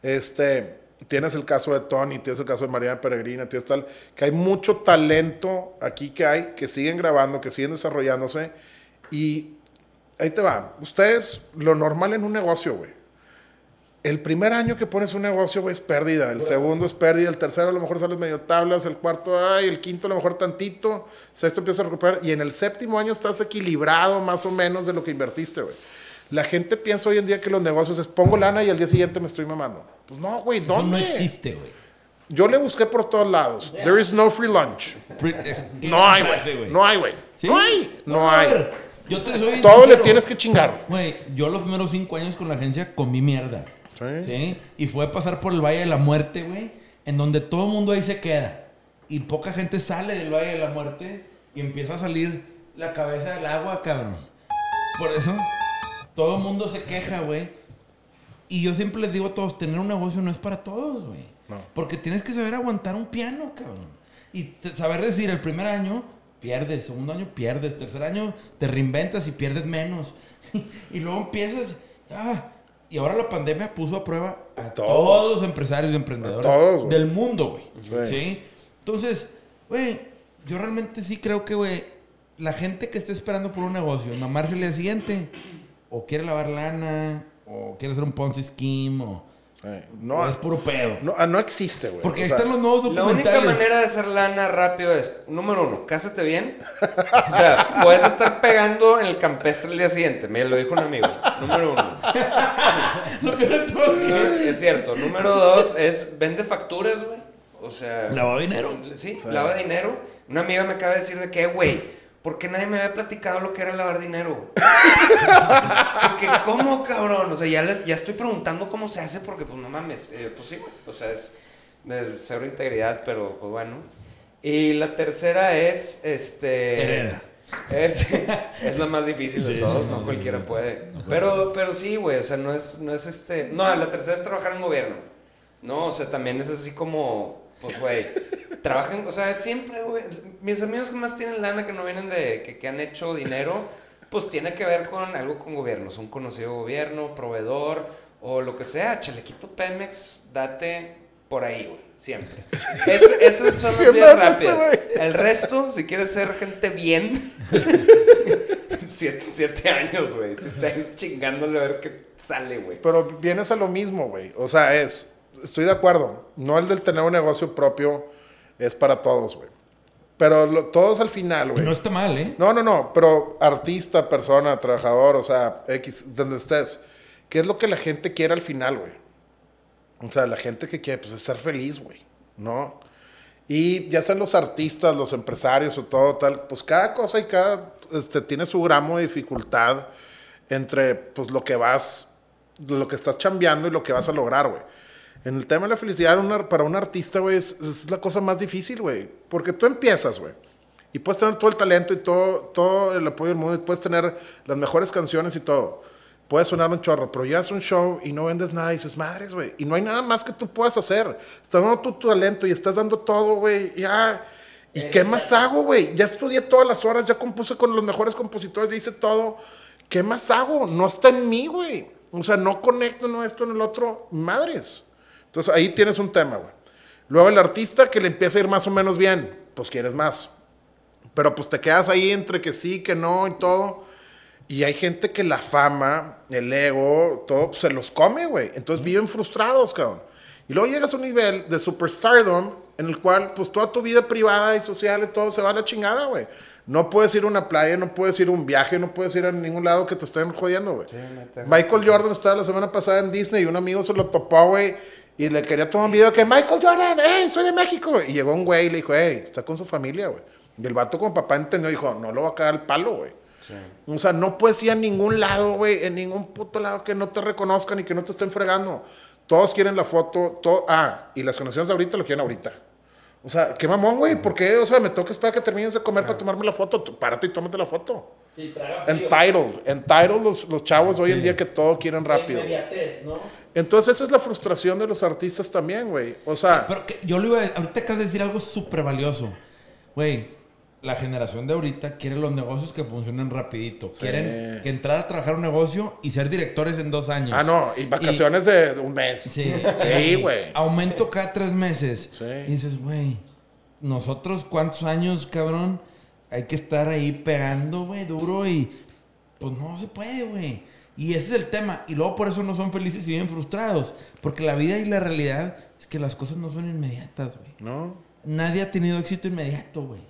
Este, tienes el caso de Tony, tienes el caso de Mariana Peregrina, tienes tal, que hay mucho talento aquí que hay, que siguen grabando, que siguen desarrollándose. Y ahí te va. Ustedes, lo normal en un negocio, güey. El primer año que pones un negocio, güey, es pérdida. El segundo es pérdida. El tercero a lo mejor sales medio tablas. El cuarto, ay, el quinto a lo mejor tantito. Sexto empieza a recuperar. Y en el séptimo año estás equilibrado más o menos de lo que invertiste, güey. La gente piensa hoy en día que los negocios es pongo lana y al día siguiente me estoy mamando. Pues no, güey, Eso ¿dónde? no existe, güey. Yo le busqué por todos lados. There is no free lunch. No hay, güey. No hay, güey. ¿Sí? No hay. No hay. ver, Yo te soy bien Todo le sincero. tienes que chingar. Güey, yo los primeros cinco años con la agencia comí mierda. Sí. ¿Sí? Y fue pasar por el Valle de la Muerte, güey, en donde todo el mundo ahí se queda. Y poca gente sale del Valle de la Muerte y empieza a salir la cabeza del agua, cabrón. Por eso, todo el mundo se queja, güey. Y yo siempre les digo a todos, tener un negocio no es para todos, güey. No. Porque tienes que saber aguantar un piano, cabrón. Y te- saber decir, el primer año pierdes, segundo año pierdes, tercer año te reinventas y pierdes menos. y luego empiezas, ah, y ahora la pandemia puso a prueba a todos. todos, los empresarios y emprendedores todos, del mundo, güey. Sí. ¿Sí? Entonces, güey, yo realmente sí creo que, güey, la gente que esté esperando por un negocio, mamarse el día siguiente, o quiere lavar lana, o quiere hacer un Ponzi scheme, o, No, es puro pedo. no, ah, no existe, güey. Porque O ahí sea, están los nuevos La documentales. única manera de hacer lana rápido es, número uno, cásate bien. O sea, puedes estar pegando en el campestre el día siguiente. Me lo dijo un amigo. Número uno. Lo que- No, es cierto. Número dos es, vende facturas, güey. O sea... ¿Lavado dinero? Sí, lava dinero. Una amiga me acaba de decir de que, güey, ¿por qué nadie me había platicado lo que era lavar dinero? porque, ¿cómo, cabrón? O sea, ya, les, ya estoy preguntando cómo se hace porque, pues, no mames. Eh, pues sí, güey. O sea, es de cero integridad, pero, pues, bueno. Y la tercera es, este... Hereda. Es, es la más difícil de todos, no cualquiera puede. Pero, pero sí, güey, o sea, no es, no es este... No, la tercera es trabajar en gobierno. No, o sea, también es así como, pues, güey, trabajan, o sea, siempre, güey. Mis amigos que más tienen lana que no vienen de, que, que han hecho dinero, pues tiene que ver con algo con gobierno. Son conocido gobierno, proveedor o lo que sea. Chalequito Pemex, date por ahí, güey, siempre. Es, esas son las vías rápidas. El resto, si quieres ser gente bien, siete, siete años, güey. Siete años chingándole a ver qué sale, güey. Pero vienes a lo mismo, güey. O sea, es. Estoy de acuerdo. No el del tener un negocio propio es para todos, güey. Pero lo- todos al final, güey. no está mal, ¿eh? No, no, no. Pero artista, persona, trabajador, o sea, X, donde estés. ¿Qué es lo que la gente quiere al final, güey? O sea, la gente que quiere, pues, es ser feliz, güey. ¿No? Y ya sean los artistas, los empresarios o todo tal, pues cada cosa y cada, este, tiene su gramo de dificultad entre, pues, lo que vas, lo que estás chambeando y lo que vas a lograr, güey. En el tema de la felicidad, una- para un artista, güey, es, es la cosa más difícil, güey. Porque tú empiezas, güey. Y puedes tener todo el talento y todo, todo el apoyo del mundo. Y puedes tener las mejores canciones y todo. Puedes sonar un chorro, pero ya es un show y no vendes nada y dices, madres, güey. Y no hay nada más que tú puedas hacer. Estás dando tu, tu talento y estás dando todo, güey. Ya. ¿Y qué más hago, güey? Ya estudié todas las horas, ya compuse con los mejores compositores, ya hice todo. ¿Qué más hago? No está en mí, güey. O sea, no conecto, no esto, no el otro. Madres. Entonces ahí tienes un tema, güey. Luego el artista que le empieza a ir más o menos bien, pues quieres más. Pero pues te quedas ahí entre que sí, que no y todo. Y hay gente que la fama, el ego, todo pues, se los come, güey. Entonces viven frustrados, cabrón. Y luego llegas a un nivel de superstardom en el cual pues toda tu vida privada y social y todo se va a la chingada, güey. No puedes ir a una playa, no puedes ir a un viaje, no puedes ir a ningún lado que te estén jodiendo, güey. Michael Jordan estaba la semana pasada en Disney y un amigo se lo topó, güey. Y le quería tomar un video que Michael Jordan, hey, soy de México. Y llegó un güey y le dijo, hey, está con su familia, güey. Y el vato como papá entendió, dijo, no lo va a cagar el palo, güey. O sea, no puedes ir a ningún lado, güey, en ningún puto lado que no te reconozcan y que no te estén fregando. Todos quieren la foto, todo, ah, y las canciones de ahorita lo quieren ahorita. O sea, qué mamón, güey, ¿por qué? O sea, me toca esperar que termines de comer para tomarme la foto. Tú Párate y tómate la foto. Entitled, entitled los, los chavos hoy en día que todo quieren rápido. Entonces esa es la frustración de los artistas también, güey. O sea, Pero que yo le iba a ahorita acabas de decir algo súper valioso. Güey, la generación de ahorita quiere los negocios que funcionen rapidito. Quieren que entrar a trabajar un negocio y ser directores en dos años. ah, no, y vacaciones de un mes. Sí, Sí, güey. Aumento cada tres meses. Sí. Y dices, güey, nosotros cuántos años, cabrón, hay que estar ahí pegando, güey, duro y pues no se puede, güey. Y ese es el tema. Y luego por eso no son felices y viven frustrados. Porque la vida y la realidad es que las cosas no son inmediatas, güey. ¿No? Nadie ha tenido éxito inmediato, güey.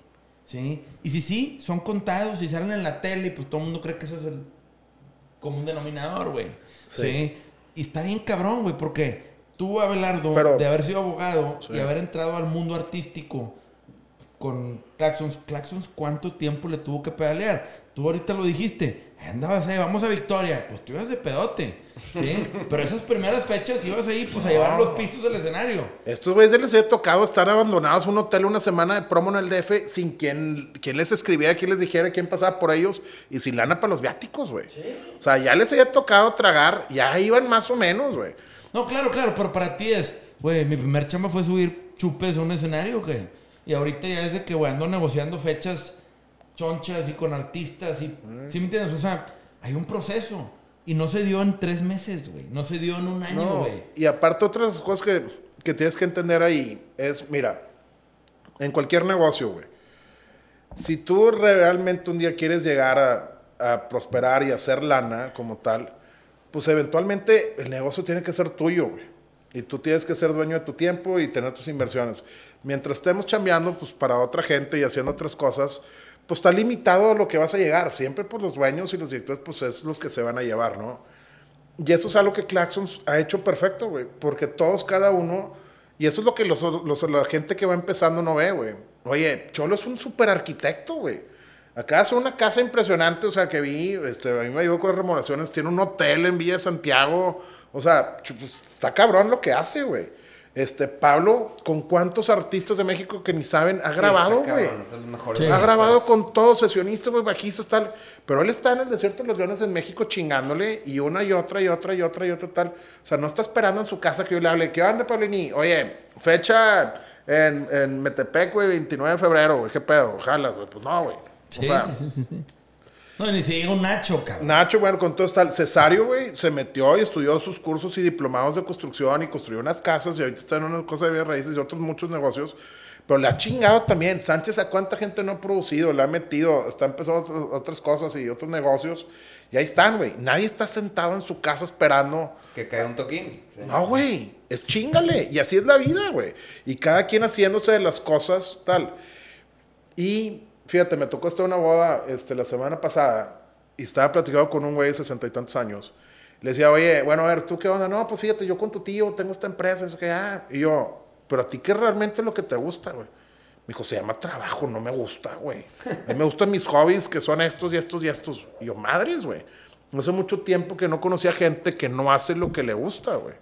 ¿Sí? Y si sí, son contados y salen en la tele y pues todo el mundo cree que eso es el común denominador, güey. Sí. Sí. Y está bien cabrón, güey, porque tú, Abelardo, Pero- de haber sido abogado Sí. y haber entrado al mundo artístico con Claxons, Claxons, ¿cuánto tiempo le tuvo que pedalear? Tú ahorita lo dijiste, andabas ahí, vamos a Victoria, pues tú ibas de pedote, ¿sí? Pero esas primeras fechas ibas ahí, pues a llevar los pistos del escenario. Estos güeyes les había tocado estar abandonados un hotel una semana de promo en el DF sin quien, quien les escribiera, quien les dijera quién pasaba por ellos y sin lana para los viáticos, güey. O sea, ya les había tocado tragar, ya iban más o menos, güey. No, claro, claro, pero para ti es, Güey, mi primer chamba fue subir chupes a un escenario, güey. Y ahorita ya es de que, güey, ando negociando fechas chonchas y con artistas y... ¿Sí me entiendes? O sea, hay un proceso. Y no se dio en tres meses, güey. No se dio en un año, No, güey. y aparte otras cosas que, que tienes que entender ahí es, mira, en cualquier negocio, güey, si tú realmente un día quieres llegar a, a prosperar y hacer lana como tal, pues eventualmente el negocio tiene que ser tuyo, güey. Y tú tienes que ser dueño de tu tiempo y tener tus inversiones. Mientras estemos chambeando, pues para otra gente y haciendo otras cosas, pues está limitado a lo que vas a llegar. Siempre por los dueños y los directores, pues es los que se van a llevar, ¿no? Y eso es algo que Claxons ha hecho perfecto, güey. Porque todos, cada uno. Y eso es lo que los, los- la gente que va empezando no ve, güey. Oye, Cholo es un super arquitecto, güey. Acá hace una casa impresionante, o sea, que vi, este, a mí me ayudó con las remodelaciones. Tiene un hotel en Villa de Santiago. O sea, pues, está cabrón lo que hace, güey. Este, Pablo, ¿con cuántos artistas de México que ni saben ha grabado, güey? Sí. Ha grabado con todos, sesionistas, güey, bajistas, tal. Pero él está en el desierto de los leones en México chingándole y una y otra y otra y otra y otra tal. O sea, no está esperando en su casa que yo le hable. ¿Qué onda, Paulini? Oye, fecha en, en Metepec, güey, 29 de febrero, güey. ¿Qué pedo? Jalas, güey. Pues no, güey. Sí, o sea, sí, sí, sí, sí. No, ni se llega un Nacho, cabrón. Nacho, bueno, con todo tal. Cesario, güey, se metió y estudió sus cursos y diplomados de construcción y construyó unas casas y ahorita está en una cosa de bienes raíces y otros muchos negocios. Pero le ha chingado también. Sánchez, ¿a cuánta gente no ha producido? Le ha metido, está empezando otras- otras cosas y otros negocios. Y ahí están, güey. Nadie está sentado en su casa esperando. Que cae un toquín. Sí. No, güey. Es chingale. Y así es la vida, güey. Y cada quien haciéndose de las cosas, tal. Y fíjate, me tocó estar una boda este, la semana pasada y estaba platicando con un güey de sesenta y tantos años. Le decía, oye, bueno, a ver, ¿tú qué onda? No, pues fíjate, yo con tu tío tengo esta empresa, eso que, ah. Y yo, pero a ti qué realmente es lo que te gusta, güey. Me dijo, se llama trabajo, no me gusta, güey. A mí me gustan mis hobbies, que son estos y estos y estos. Y yo, madres, güey. Hace mucho tiempo que no conocía gente que no hace lo que le gusta, güey.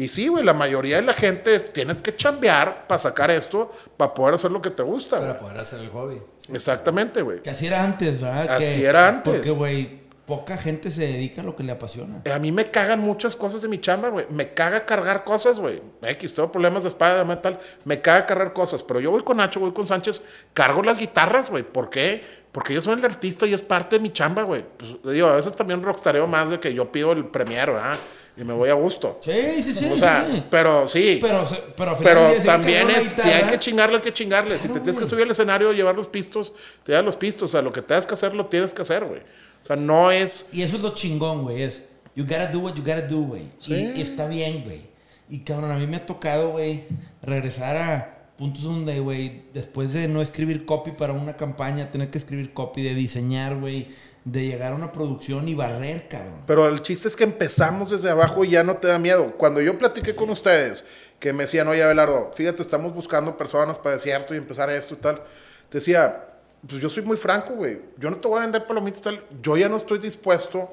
Y sí, güey, la mayoría de la gente es, tienes que chambear para sacar esto, para poder hacer lo que te gusta. Para poder hacer el hobby. Exactamente, güey. Que así era antes, ¿verdad? Así Que- era antes. Porque, güey, poca gente se dedica a lo que le apasiona. A mí me cagan muchas cosas de mi chamba, güey. Me caga cargar cosas, güey. X, tengo problemas de espalda, metal. Me caga cargar cosas. Pero yo voy con Nacho, voy con Sánchez, cargo las guitarras, güey. ¿Por qué? Porque yo soy el artista y es parte de mi chamba, güey. Pues, digo, a veces también rockstareo más de que yo pido el premier, ¿verdad? Y me voy a gusto. Sí, sí, sí. o sea, sí, sí. pero sí. Pero, pero, Pero también es, si hay que chingarle, hay que chingarle. si te tienes que subir al escenario, llevar los pistos, te das los pistos. O sea, lo que tengas que hacer, lo tienes que hacer, güey. O sea, no es... Y eso es lo chingón, güey. Es, you gotta do what you gotta do, güey. Sí. Y, y está bien, güey. Y cabrón, a mí me ha tocado, güey, regresar a puntos donde, güey, después de no escribir copy para una campaña, tener que escribir copy, de diseñar, güey, de llegar a una producción y barrer, cabrón. Pero el chiste es que empezamos desde abajo y ya no te da miedo. Cuando yo platiqué con ustedes, que me decían, oye, Abelardo, fíjate, estamos buscando personas para desierto y empezar esto y tal. Decía, pues yo soy muy franco, güey. Yo no te voy a vender palomitas tal. Yo ya no estoy dispuesto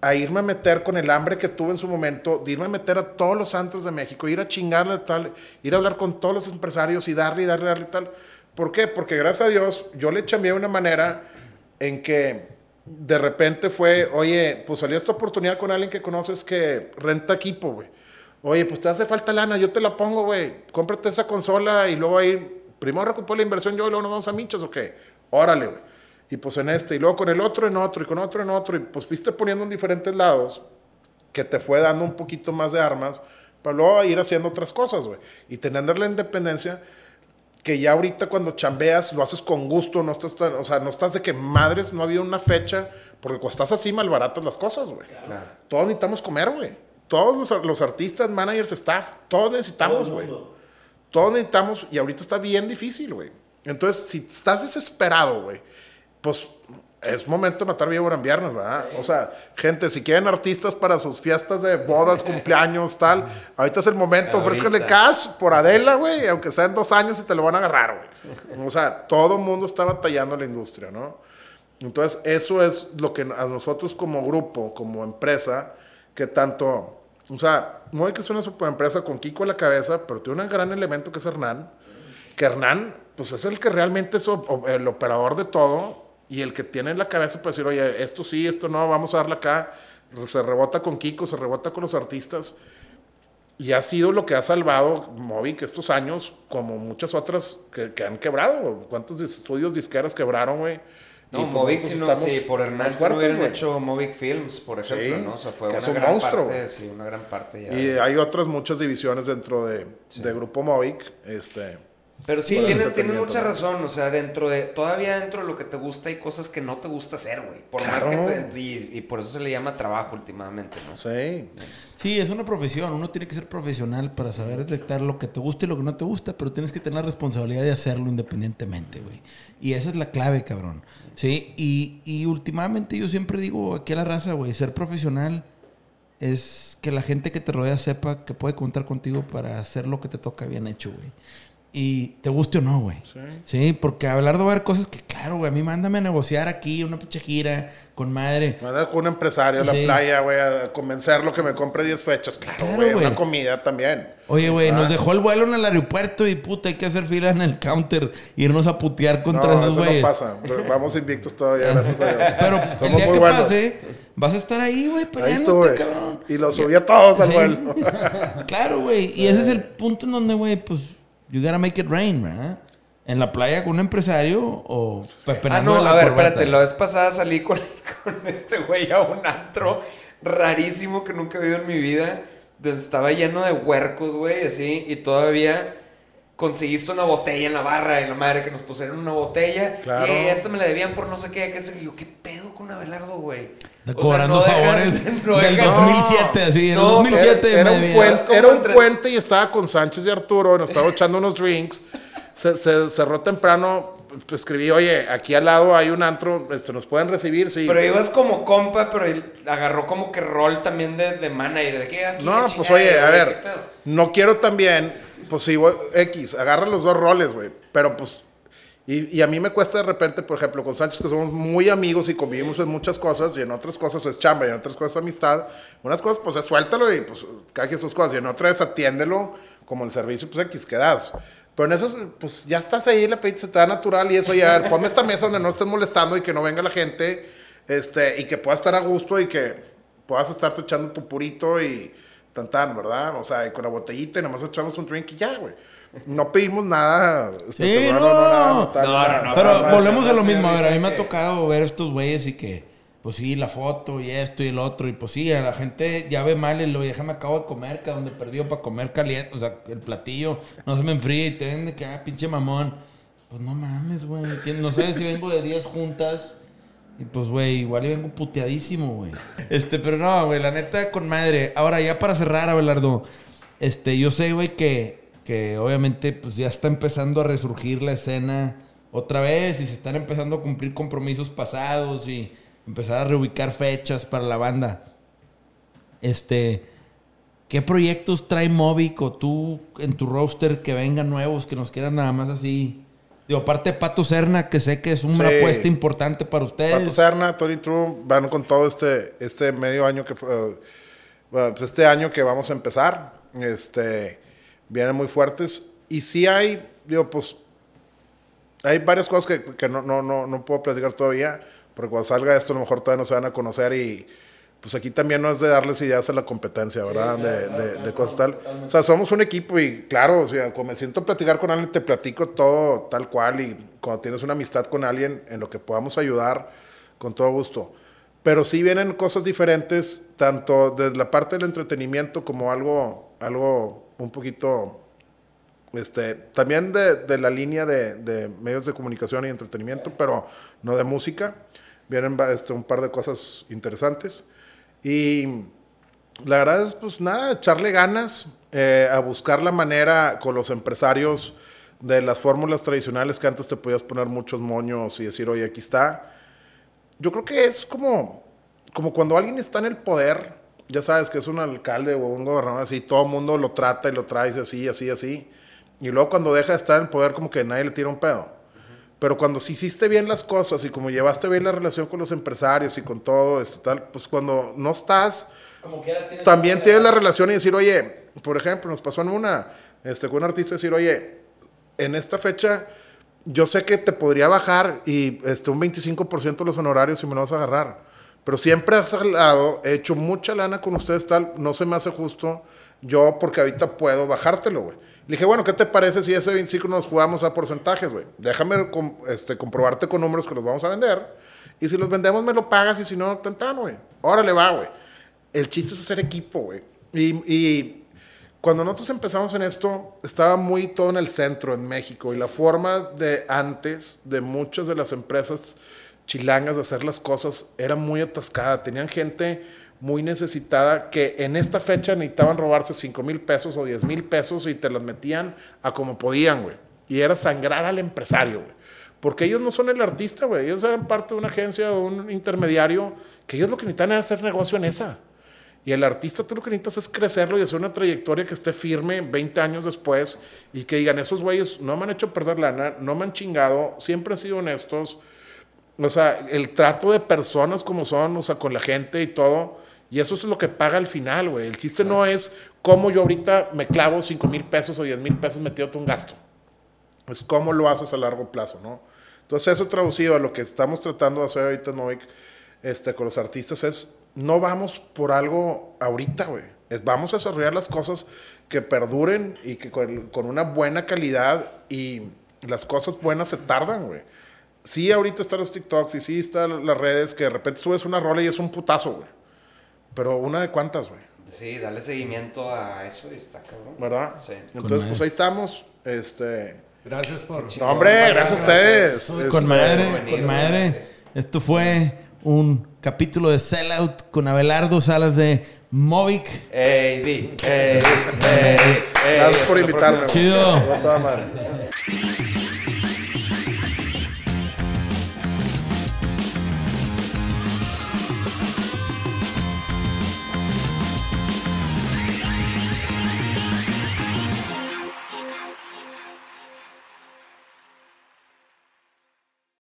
a irme a meter con el hambre que tuve en su momento, de irme a meter a todos los santos de México, ir a chingarle tal, ir a hablar con todos los empresarios y darle y darle, darle tal. ¿Por qué? Porque gracias a Dios yo le chambeé de una manera en que de repente fue, oye, pues salió esta oportunidad con alguien que conoces que renta equipo, güey. Oye, pues te hace falta lana, yo te la pongo, güey. Cómprate esa consola y luego ahí, primero recupero la inversión yo y luego nos vamos a michas, ¿o qué? Órale, güey. Y pues en este, y luego con el otro en otro, y con otro en otro, y pues fuiste poniendo en diferentes lados que te fue dando un poquito más de armas para luego ir haciendo otras cosas, güey. Y teniendo la independencia que ya ahorita cuando chambeas lo haces con gusto, no estás tan- o sea, no estás de que madres, no había una fecha, porque cuando estás así malbaratas las cosas, güey. Claro. Todos necesitamos comer, güey. Todos los artistas, managers, staff, todos necesitamos, güey. Todos necesitamos, y ahorita está bien difícil, güey. Entonces, si estás desesperado, güey, pues es momento de matar víbora en viernes, ¿verdad? O sea, gente, si quieren artistas para sus fiestas de bodas, cumpleaños, tal, ahorita es el momento, Ahorita. ofrézcale cash por Adela, güey, aunque sean dos años y te lo van a agarrar, güey. O sea, todo el mundo está batallando en la industria, ¿no? Entonces, eso es lo que a nosotros como grupo, como empresa, que tanto, o sea, hay que ser una superempresa con Kiko a la cabeza, pero tiene un gran elemento que es Hernán, que Hernán, pues es el que realmente es el operador de todo y el que tiene en la cabeza para decir, oye, esto sí, esto no, vamos a darle acá, se rebota con Kiko, se rebota con los artistas. Y ha sido lo que ha salvado Movic estos años, como muchas otras que, que han quebrado. ¿Cuántos estudios disqueras quebraron, güey? No, pues, Movic, si, no, sí, por Hernán, si no hubieran güey. hecho Movic Films, por ejemplo, Sí, ¿no? O sea, fue una es un gran monstruo, parte, sí, una gran parte ya. Y hay otras muchas divisiones dentro de, de Grupo Movic. Este, Pero sí, tienes, tienes mucha razón. O sea, dentro de. Todavía dentro de lo que te gusta hay cosas que no te gusta hacer, güey. Por más que te. Y, y por eso se le llama trabajo últimamente, ¿no? sí. Sí, es una profesión. Uno tiene que ser profesional para saber detectar lo que te gusta y lo que no te gusta, pero tienes que tener la responsabilidad de hacerlo independientemente, güey. Y esa es la clave, cabrón. Sí, y, y últimamente yo siempre digo aquí a la raza, güey, ser profesional es que la gente que te rodea sepa que puede contar contigo para hacer lo que te toca bien hecho, güey. Y te guste o no, güey. Sí. Sí, porque hablar de ver cosas que, claro, güey, a mí mándame a negociar aquí una pinche gira con madre. Mandar con un empresario a la Sí. playa, güey, a convencerlo que me compre 10 fechas. Claro, Claro, güey, güey. una comida también. Oye, güey, nos Ah. dejó el vuelo en el aeropuerto y puta, hay que hacer fila en el counter, irnos a putear contra no, esos eso güeyes. no pasa. Vamos invictos todavía, gracias a Dios. Pero el día muy que buenos. pase, vas a estar ahí, güey, Ahí peleándote, estuve. cabrón. Y lo subí a todos al Sí. vuelo. Claro, güey. Y ese es el punto en donde, güey, pues, you gotta make it rain, ¿verdad? En la playa con un empresario o Ah, pepenando no, a ver, corbata. espérate. La vez pasada salí con, con este güey a un antro rarísimo que nunca he visto en mi vida. donde Estaba lleno de huercos, güey, así. Y todavía conseguiste una botella en la barra. Y la madre que nos pusieron una botella. Claro. Y esta me la debían por no sé qué. qué sé yo, ¿qué pedo con Abelardo, güey? Sea, cobrando dejan- favores no del dejan- 2007, así. En el No, 2007 era, me un puente, era un puente y estaba con Sánchez y Arturo. Nos estaba echando unos drinks. Se, se cerró temprano. escribí, oye, aquí al lado hay un antro. Este, ¿Nos pueden recibir? Sí. Pero ibas como compa, pero él agarró como que rol también de, de manager. De que aquí, No, pues oye, a ver, no quiero también, pues sí, voy- X, agarra los dos roles, güey, pero pues, y, a mí me cuesta de repente, por ejemplo, con Sánchez, que somos muy amigos y convivimos en muchas cosas, y en otras cosas es chamba, y en otras cosas es amistad, unas cosas, pues es suéltalo y pues caje sus cosas, y en otras atiéndelo como el servicio, pues X, que das. Pero en eso, pues ya estás ahí, la pediste, te da natural y eso, y a ver, ponme esta mesa donde no estés molestando y que no venga la gente, este, y que pueda estar a gusto y que puedas estarte echando tu purito y tan tan, ¿verdad? O sea, y con la botellita y nomás echamos un drink y ya, güey. No pedimos nada. espectacular, no. No, no, no, Pero volvemos a lo me mismo. A ver, a mí me ha tocado ver estos güeyes y que, pues sí, la foto y esto y el otro. Y pues sí, a la gente ya ve mal y lo déjame acabo de comer, que donde perdió para comer caliente. O sea, el platillo no se me enfría y te ven de que, ah, pinche mamón. Pues no mames, güey. ¿quién- No sé si vengo de 10 juntas. Y pues, güey, igual y vengo puteadísimo, güey. Este, pero no, güey, la neta con madre. Ahora, ya para cerrar, Abelardo. Este, yo sé, güey, que, que obviamente pues ya está empezando a resurgir la escena otra vez y se están empezando a cumplir compromisos pasados y empezar a reubicar fechas para la banda. Este, ¿qué proyectos trae Movic o tú en tu roster que vengan nuevos, que nos quieran nada más así? Digo, aparte de Pato Serna, que sé que es una Sí. apuesta importante para ustedes. Pato Serna, Tony True van con todo este, este medio año que fue, eh, bueno, pues este año que vamos a empezar. Este, vienen muy fuertes. Y sí hay, digo, pues, hay varias cosas que, que no, no, no, no puedo platicar todavía, porque cuando salga esto a lo mejor todavía no se van a conocer y pues aquí también no es de darles ideas a la competencia, ¿verdad? de, de- de cosas tal. O sea, somos un equipo y claro, o sea, cuando me siento a platicar con alguien, te platico todo tal cual y cuando tienes una amistad con alguien en lo que podamos ayudar, con todo gusto. Pero sí vienen cosas diferentes, tanto desde la parte del entretenimiento como algo, algo un poquito este, también de, de la línea de, de medios de comunicación y entretenimiento, pero no de música. Vienen este, un par de cosas interesantes. Y la verdad es, pues nada, echarle ganas eh, a buscar la manera con los empresarios de las fórmulas tradicionales que antes te podías poner muchos moños y decir, oye, aquí está. Yo creo que es como, como cuando alguien está en el poder, ya sabes que es un alcalde o un gobernador así, todo el mundo lo trata y lo trae así, así, así. Y luego cuando deja de estar en poder, como que nadie le tira un pedo. Pero cuando sí hiciste bien las cosas y como llevaste bien la relación con los empresarios y con todo esto, tal, pues cuando no estás, también tienes la relación y decir, oye, por ejemplo, nos pasó en una, este, con un artista decir, oye, en esta fecha yo sé que te podría bajar y este, un 25% de los honorarios si me lo vas a agarrar. Pero siempre has hablado, he hecho mucha lana con ustedes, tal, no se me hace justo yo porque ahorita puedo bajártelo, güey. Le dije, bueno, ¿qué te parece si ese 25 nos jugamos a porcentajes, güey? Déjame com- este, comprobarte con números que los vamos a vender. Y si los vendemos, me lo pagas. Y si no, tantan, güey. Órale, va, güey. El chiste es hacer equipo, güey. Y cuando nosotros empezamos en esto, estaba muy todo en el centro, en México. Y la forma de antes, de muchas de las empresas chilangas de hacer las cosas, era muy atascada. Tenían gente muy necesitada que en esta fecha necesitaban robarse 5 mil pesos o 10 mil pesos y te los metían a como podían, güey. Y era sangrar al empresario, güey. Porque ellos no son el artista, güey. Ellos eran parte de una agencia o un intermediario que ellos lo que necesitan es hacer negocio en esa. Y el artista tú lo que necesitas es crecerlo y hacer una trayectoria que esté firme 20 años después y que digan, esos güeyes no me han hecho perder lana, no me han chingado, siempre han sido honestos. O sea, el trato de personas como son, o sea, con la gente y todo. Y eso es lo que paga al final, güey. El chiste no es cómo yo ahorita me clavo 5 mil pesos o 10 mil pesos metiéndote un gasto. Es cómo lo haces a largo plazo, ¿no? Entonces, eso traducido a lo que estamos tratando de hacer ahorita, Novik, este, con los artistas, es no vamos por algo ahorita, güey. Vamos a desarrollar las cosas que perduren y que con, con una buena calidad y las cosas buenas se tardan, güey. Sí, ahorita están los TikToks y sí están las redes que de repente subes una rola y es un putazo, güey. Pero una de cuántas, güey. Sí, dale seguimiento a eso y está cabrón. ¿Verdad? Sí. Entonces, pues ahí estamos. Este. Gracias por... No, hombre, gracias a ustedes. Con Este, madre, venir, con madre. güey. Esto fue un capítulo de Sellout con Abelardo Salas de Movic. Ey, di, ey, ey, ey. Gracias por invitarme. Chido.